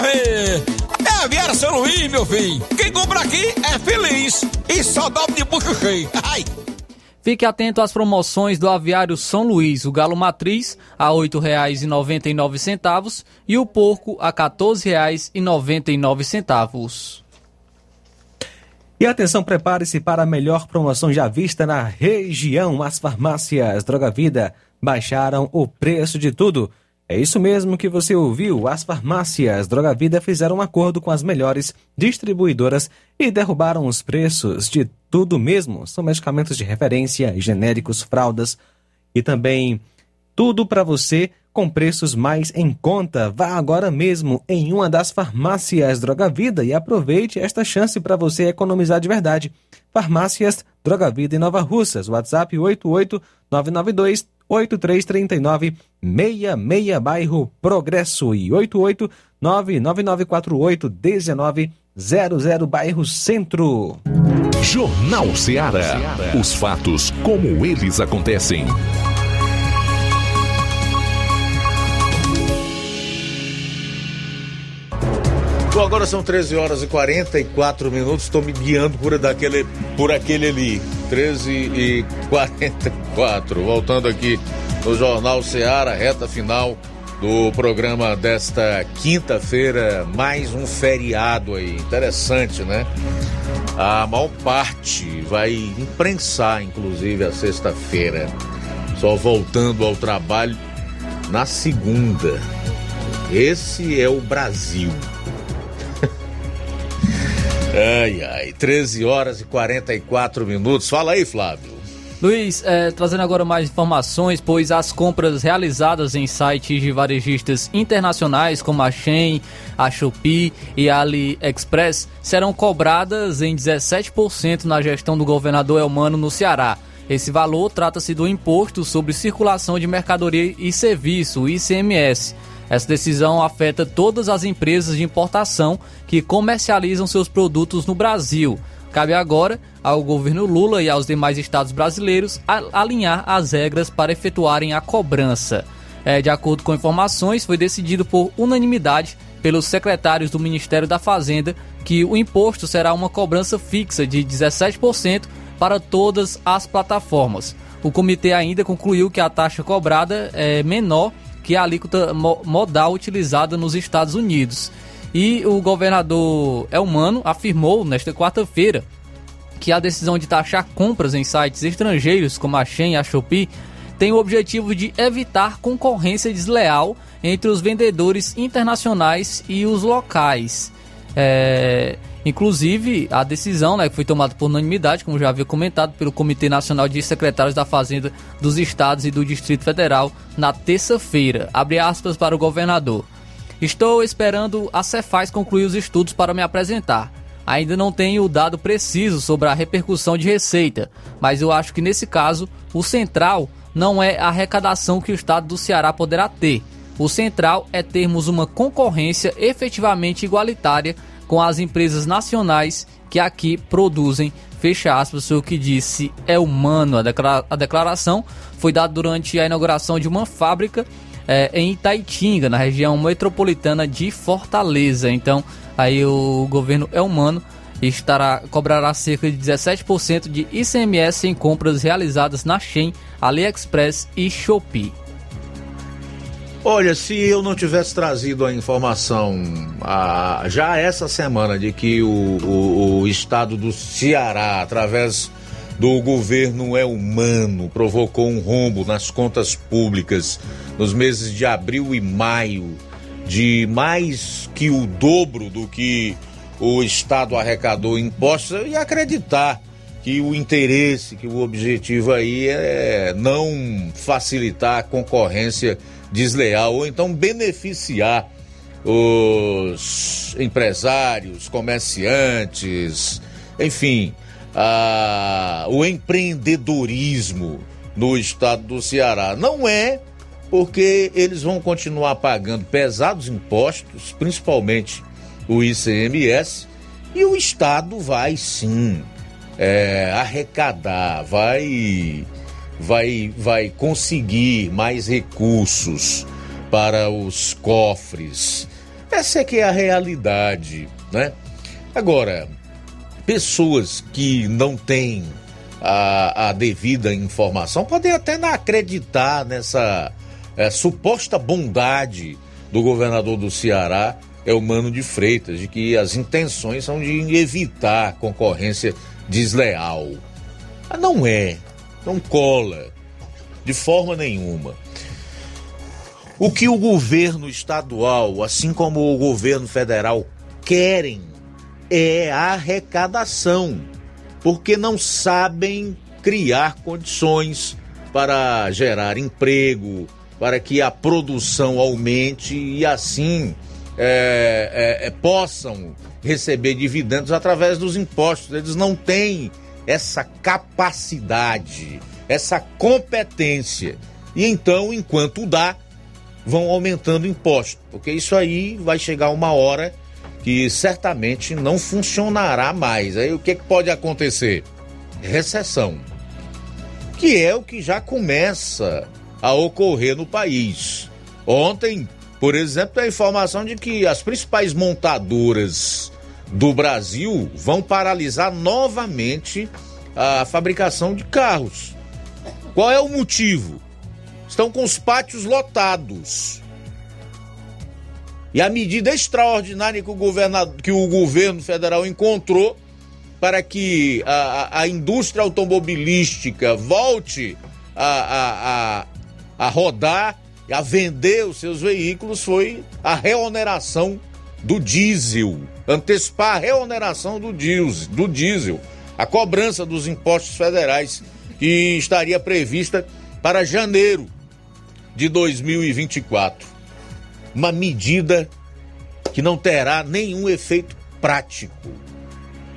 É Aviário São Luís, meu filho. Quem compra aqui é feliz. E só dobra de bucho cheio. *laughs* Ai. Fique atento às promoções do Aviário São Luís. O galo matriz a R$ 8,99 e o porco a R$ 14,99. E atenção, prepare-se para a melhor promoção já vista na região. As farmácias Droga Vida baixaram o preço de tudo. É isso mesmo que você ouviu. As farmácias Droga Vida fizeram um acordo com as melhores distribuidoras e derrubaram os preços de tudo mesmo. São medicamentos de referência, genéricos, fraldas e também tudo para você com preços mais em conta. Vá agora mesmo em uma das farmácias Droga Vida e aproveite esta chance para você economizar de verdade. Farmácias Droga Vida em Nova Russas. WhatsApp 88992 8339 66 bairro Progresso e 88 99948 1900 bairro Centro. Jornal Ceará. Os fatos como eles acontecem. Bom, agora são 13 horas e 44 minutos. Estou me guiando por, daquele, por aquele ali. 13 e 44. Voltando aqui no Jornal Ceará, reta final do programa desta quinta-feira. Mais um feriado aí. Interessante, né? A maior parte vai imprensar, inclusive, a sexta-feira. Só voltando ao trabalho na segunda. Esse é o Brasil. Ai, ai, 13 horas e 44 minutos. Fala aí, Flávio. Luiz, é, trazendo agora mais informações, pois as compras realizadas em sites de varejistas internacionais como a Shein, a Shopee e a AliExpress serão cobradas em 17% na gestão do governador Elmano no Ceará. Esse valor trata-se do Imposto sobre Circulação de Mercadoria e Serviço, ICMS. Essa decisão afeta todas as empresas de importação que comercializam seus produtos no Brasil. Cabe agora ao governo Lula e aos demais estados brasileiros alinhar as regras para efetuarem a cobrança. É, de acordo com informações, foi decidido por unanimidade pelos secretários do Ministério da Fazenda que o imposto será uma cobrança fixa de 17% para todas as plataformas. O comitê ainda concluiu que a taxa cobrada é menor que a alíquota modal utilizada nos Estados Unidos. E o governador Elmano afirmou nesta quarta-feira que a decisão de taxar compras em sites estrangeiros como a Shein e a Shopee tem o objetivo de evitar concorrência desleal entre os vendedores internacionais e os locais. É, inclusive, a decisão né, que foi tomada por unanimidade, como já havia comentado, pelo Comitê Nacional de Secretários da Fazenda dos Estados e do Distrito Federal na terça-feira. Abre aspas para o governador. Estou esperando a Cefaz concluir os estudos para me apresentar. Ainda não tenho o dado preciso sobre a repercussão de receita, mas eu acho que nesse caso o central não é a arrecadação que o estado do Ceará poderá ter. O central é termos uma concorrência efetivamente igualitária com as empresas nacionais que aqui produzem. Fecha aspas, o que disse é humano. A, declara a declaração foi dada durante a inauguração de uma fábrica é, em Itaitinga, na região metropolitana de Fortaleza. Então, aí o governo é humano estará cobrará cerca de 17% de ICMS em compras realizadas na Shein, AliExpress e Shopee. Olha, se eu não tivesse trazido a informação a, já essa semana de que o, o, o estado do Ceará, através do governo é humano, provocou um rombo nas contas públicas nos meses de abril e maio de mais que o dobro do que o Estado arrecadou em impostos e acreditar que o interesse, que o objetivo aí é não facilitar a concorrência desleal ou então beneficiar os empresários, comerciantes, enfim, a, o empreendedorismo no estado do Ceará. Não é porque eles vão continuar pagando pesados impostos, principalmente o ICMS, e o Estado vai sim é, arrecadar, vai, vai, vai conseguir mais recursos para os cofres. Essa é que é a realidade, né? Agora, pessoas que não têm a, a devida informação podem até não acreditar nessa é, suposta bondade do governador do Ceará, é o Mano de Freitas, de que as intenções são de evitar concorrência desleal. Mas não é, não cola, de forma nenhuma. O que o governo estadual, assim como o governo federal, querem é arrecadação, porque não sabem criar condições para gerar emprego, para que a produção aumente e assim é, é, é, possam receber dividendos através dos impostos. Eles não têm essa capacidade, essa competência. E então, enquanto dá, vão aumentando impostos, porque isso aí vai chegar uma hora que certamente não funcionará mais. Aí o que, que pode acontecer? Recessão. Que é o que já começa a ocorrer no país. Ontem, por exemplo, a informação de que as principais montadoras do Brasil vão paralisar novamente a fabricação de carros. Qual é o motivo? Estão com os pátios lotados. E a medida extraordinária que o, governador, que o governo federal encontrou para que a, a indústria automobilística volte a, a, a, a rodar e a vender os seus veículos foi a reoneração do diesel, antecipar a reoneração do diesel, do diesel, a cobrança dos impostos federais que estaria prevista para janeiro de 2024. Uma medida que não terá nenhum efeito prático.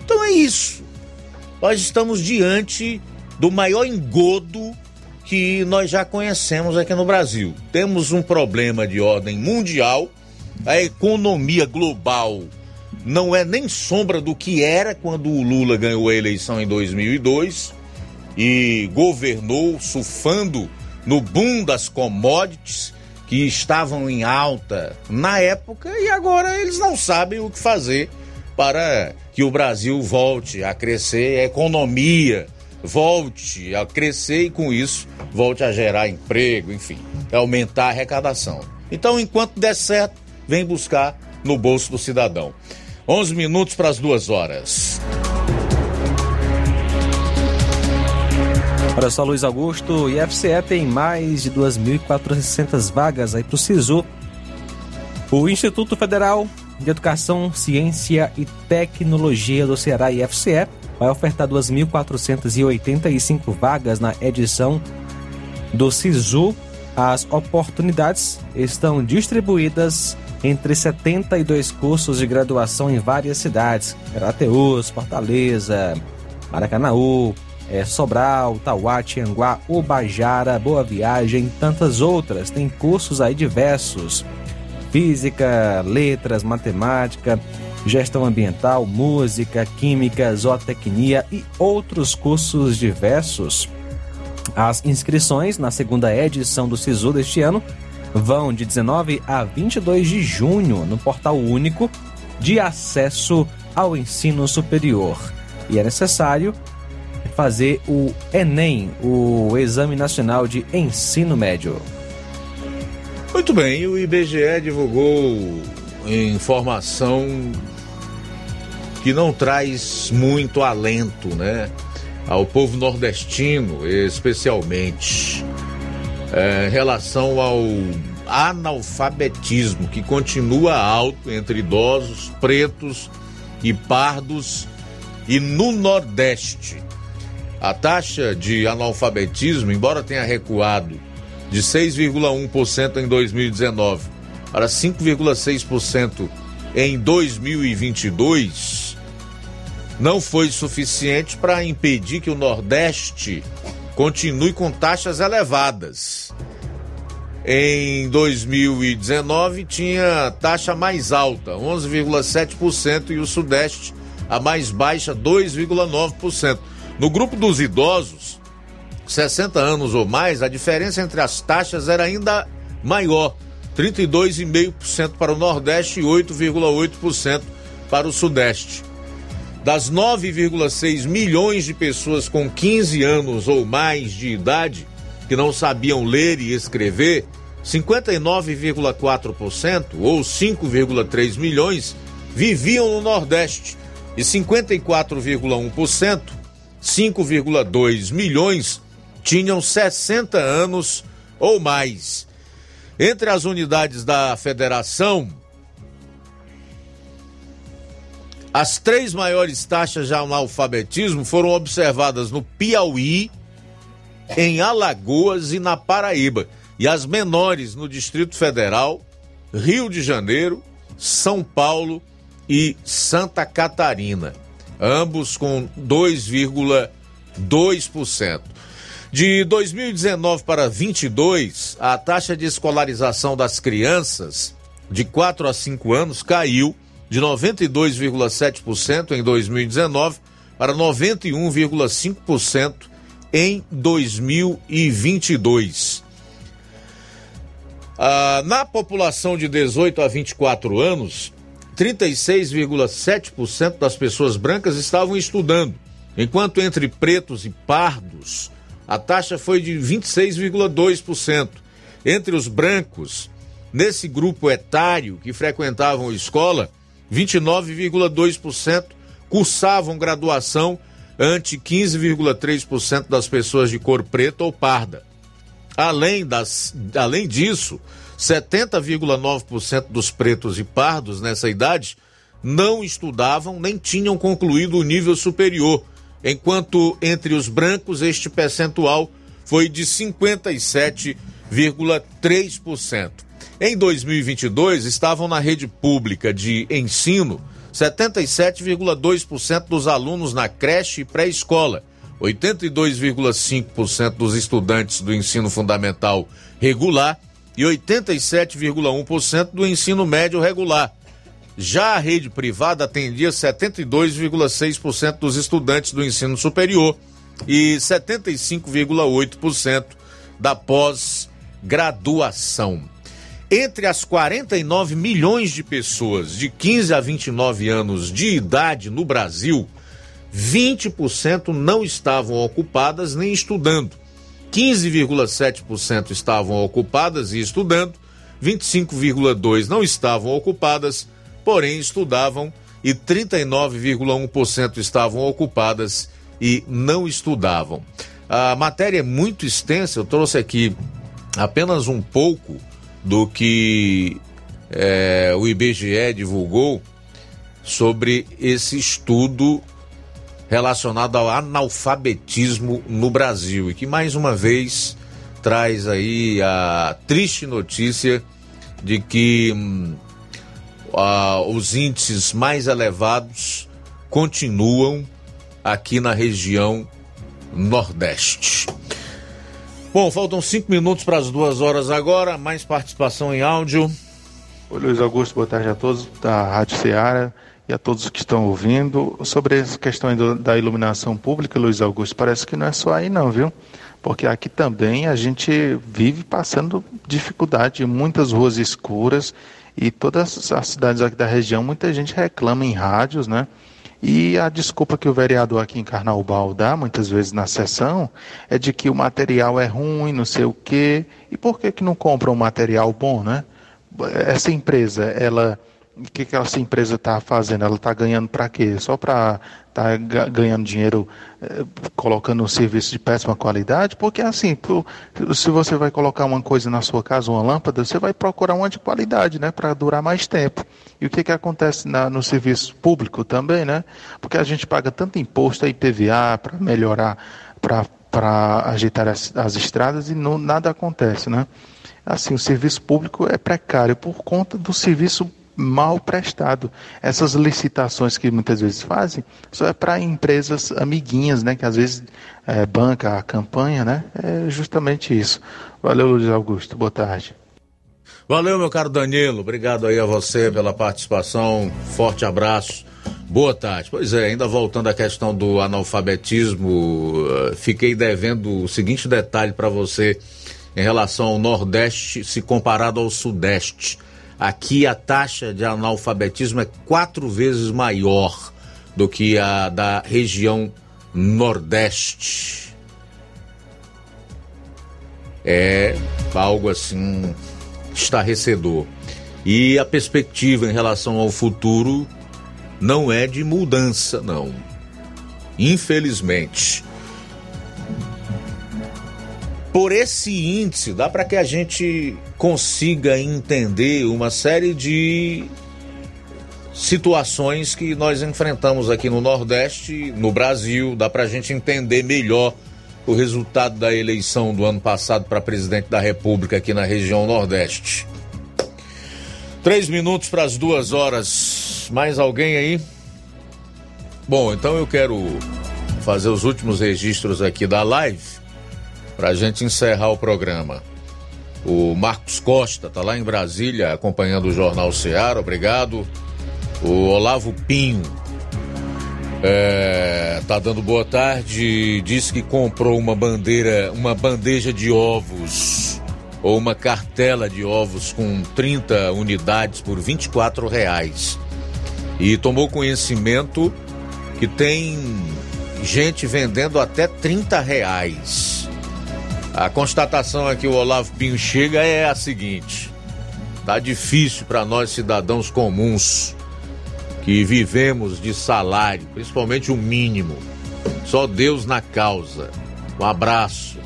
Então é isso. Nós estamos diante do maior engodo que nós já conhecemos aqui no Brasil. Temos um problema de ordem mundial, a economia global não é nem sombra do que era quando o Lula ganhou a eleição em 2002 e governou surfando no boom das commodities que estavam em alta na época e agora eles não sabem o que fazer para que o Brasil volte a crescer, a economia volte a crescer e com isso volte a gerar emprego, enfim, aumentar a arrecadação. Então, enquanto der certo, vem buscar no bolso do cidadão. 11 minutos para as duas horas. Olha só, Luiz Augusto, o IFCE tem mais de 2.400 vagas aí para o SISU. O Instituto Federal de Educação, Ciência e Tecnologia do Ceará, IFCE, vai ofertar 2.485 vagas na edição do SISU. As oportunidades estão distribuídas entre 72 cursos de graduação em várias cidades: Crateus, Fortaleza, Maracanaú, é, Sobral, Tauá, Tianguá, Ubajara, Boa Viagem tantas outras. Tem cursos aí diversos: física, letras, matemática, gestão ambiental, música, química, zootecnia e outros cursos diversos. As inscrições na segunda edição do SISU deste ano vão de 19 a 22 de junho no portal único de acesso ao ensino superior. E é necessário fazer o Enem, o Exame Nacional de Ensino Médio. Muito bem, o IBGE divulgou informação que não traz muito alento, né? Ao povo nordestino, especialmente, é, em relação ao analfabetismo que continua alto entre idosos, pretos e pardos e no Nordeste. A taxa de analfabetismo, embora tenha recuado de 6,1% em 2019 para 5,6% em 2022, não foi suficiente para impedir que o Nordeste continue com taxas elevadas. Em 2019 tinha taxa mais alta, 11,7%, e o Sudeste a mais baixa, 2,9%. No grupo dos idosos, 60 anos ou mais, a diferença entre as taxas era ainda maior, 32,5% para o Nordeste e 8,8% para o Sudeste. Das 9,6 milhões de pessoas com 15 anos ou mais de idade que não sabiam ler e escrever, 59,4% ou 5,3 milhões viviam no Nordeste e 54,1%, 5,2 milhões, tinham 60 anos ou mais. Entre as unidades da federação, as três maiores taxas de analfabetismo foram observadas no Piauí, em Alagoas e na Paraíba, e as menores no Distrito Federal, Rio de Janeiro, São Paulo e Santa Catarina, ambos com 2,2%. De 2019 para 22, a taxa de escolarização das crianças de 4 a 5 anos caiu de 92,7% em 2019 para 91,5% em 2022. Ah, na população de 18 a 24 anos, 36,7% das pessoas brancas estavam estudando, enquanto entre pretos e pardos a taxa foi de 26,2%. Entre os brancos, nesse grupo etário que frequentavam a escola, 29,2% cursavam graduação ante 15,3% das pessoas de cor preta ou parda. Além, das, além disso, 70,9% dos pretos e pardos nessa idade não estudavam nem tinham concluído o nível superior, enquanto entre os brancos este percentual foi de 57,3%. Em 2022, estavam na rede pública de ensino 77,2% dos alunos na creche e pré-escola, 82,5% dos estudantes do ensino fundamental regular e 87,1% do ensino médio regular. Já a rede privada atendia 72,6% dos estudantes do ensino superior e 75,8% da pós-graduação. Entre as 49 milhões de pessoas de 15 a 29 anos de idade no Brasil, 20% não estavam ocupadas nem estudando. 15,7% estavam ocupadas e estudando, 25,2% não estavam ocupadas, porém estudavam, e 39,1% estavam ocupadas e não estudavam. A matéria é muito extensa, eu trouxe aqui apenas um pouco do que é, o IBGE divulgou sobre esse estudo relacionado ao analfabetismo no Brasil e que mais uma vez traz aí a triste notícia de que hum, a, os índices mais elevados continuam aqui na região Nordeste. Bom, faltam cinco minutos para as duas horas agora. Mais participação em áudio. Oi, Luiz Augusto, boa tarde a todos da Rádio Ceará e a todos que estão ouvindo. Sobre essa questão da iluminação pública, Luiz Augusto, parece que não é só aí não, viu? Porque aqui também a gente vive passando dificuldade, muitas ruas escuras e todas as cidades aqui da região, muita gente reclama em rádios, né? E a desculpa que o vereador aqui em Carnaubal dá, muitas vezes na sessão, é de que o material é ruim, não sei o quê. E por que, que não compra um material bom, né? Essa empresa, ela o que, que essa empresa está fazendo? Ela está ganhando para quê? Só para estar tá ganhando dinheiro eh, colocando um serviço de péssima qualidade? Porque assim, pro, se você vai colocar uma coisa na sua casa, uma lâmpada, você vai procurar uma de qualidade, né? Para durar mais tempo. E o que, que acontece na, no serviço público também, né? Porque a gente paga tanto imposto aí, PVA, para melhorar, para ajeitar as, as estradas e não, nada acontece, né? Assim, o serviço público é precário por conta do serviço mal prestado. Essas licitações que muitas vezes fazem só é para empresas amiguinhas, né? Que às vezes é, banca a campanha, né? É justamente isso. Valeu, Luiz Augusto. Boa tarde. Valeu, meu caro Danilo. Obrigado aí a você pela participação. Forte abraço. Boa tarde. Pois é, ainda voltando à questão do analfabetismo, eh, fiquei devendo o seguinte detalhe para você em relação ao Nordeste se comparado ao Sudeste. Aqui a taxa de analfabetismo é quatro vezes maior do que a da região Nordeste. É algo assim estarrecedor. E a perspectiva em relação ao futuro não é de mudança, não. Infelizmente. Por esse índice, dá para que a gente consiga entender uma série de situações que nós enfrentamos aqui no Nordeste, no Brasil, dá para a gente entender melhor o resultado da eleição do ano passado para presidente da República aqui na região Nordeste. Três minutos para as duas horas. Mais alguém aí? Bom, então eu quero fazer os últimos registros aqui da live para a gente encerrar o programa. O Marcos Costa está lá em Brasília acompanhando o Jornal Ceará, obrigado. O Olavo Pinho é, tá dando boa tarde. Disse que comprou uma bandeira, uma bandeja de ovos ou uma cartela de ovos com 30 unidades por 24 reais. E tomou conhecimento que tem gente vendendo até 30 reais. A constatação aqui o Olavo Pinho chega é a seguinte: tá difícil para nós cidadãos comuns que vivemos de salário, principalmente o mínimo. Só Deus na causa. Um abraço.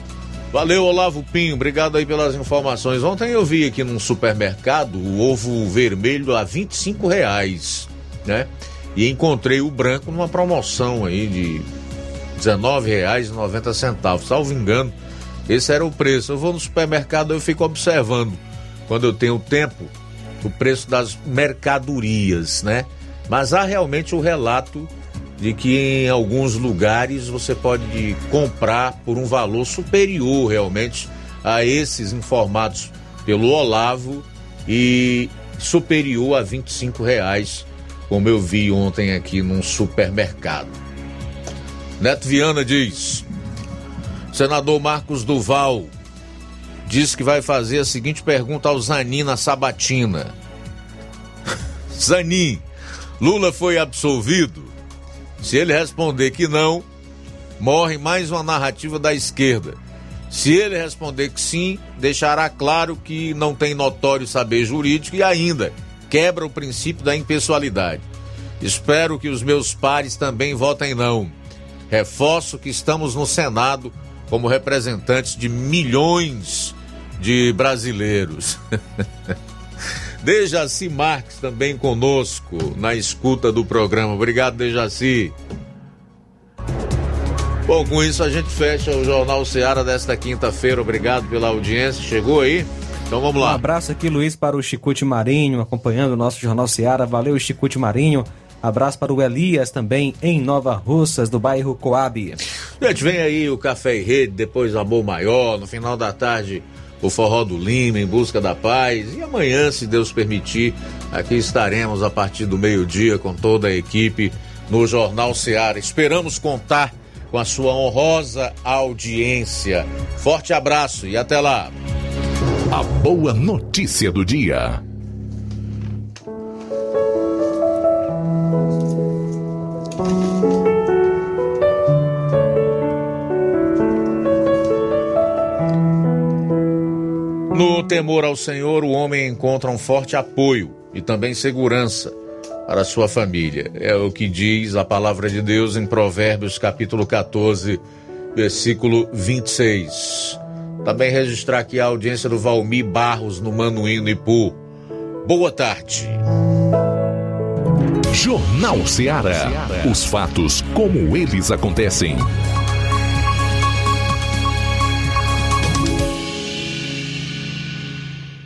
Valeu, Olavo Pinho. Obrigado aí pelas informações. Ontem eu vi aqui num supermercado o ovo vermelho a 25 reais, né? E encontrei o branco numa promoção aí de R$19,90. Salvo engano, esse era o preço. Eu vou no supermercado eu fico observando, quando eu tenho tempo, o preço das mercadorias, né? Mas há realmente o relato de que em alguns lugares você pode comprar por um valor superior realmente a esses informados pelo Olavo e superior a 25 reais, como eu vi ontem aqui num supermercado. Neto Viana diz: senador Marcos Duval diz que vai fazer a seguinte pergunta ao Zanin na Sabatina. *laughs* Zanin, Lula foi absolvido? Se ele responder que não, morre mais uma narrativa da esquerda. Se ele responder que sim, deixará claro que não tem notório saber jurídico e ainda quebra o princípio da impessoalidade. Espero que os meus pares também votem não. Reforço que estamos no Senado como representantes de milhões de brasileiros. *laughs* Dejaci Marques também conosco na escuta do programa. Obrigado, Dejaci. Bom, com isso a gente fecha o Jornal Seara desta quinta-feira. Obrigado pela audiência. Chegou aí? Então vamos lá. Um abraço aqui, Luiz, para o Chicute Marinho, acompanhando o nosso Jornal Seara. Valeu, Chicute Marinho. Abraço para o Elias também em Nova Russas, do bairro Coab. Gente, vem aí o Café e Rede, depois Amor Maior, no final da tarde o Forró do Lima, em busca da paz. E amanhã, se Deus permitir, aqui estaremos a partir do meio-dia com toda a equipe no Jornal Seara. Esperamos contar com a sua honrosa audiência. Forte abraço e até lá. A boa notícia do dia. No temor ao Senhor, o homem encontra um forte apoio e também segurança para sua família. É o que diz a palavra de Deus em Provérbios, capítulo 14, versículo 26. Também registrar aqui a audiência do Valmir Barros no Manuíno Ipu. Boa tarde. Jornal Ceará. Os fatos como eles acontecem.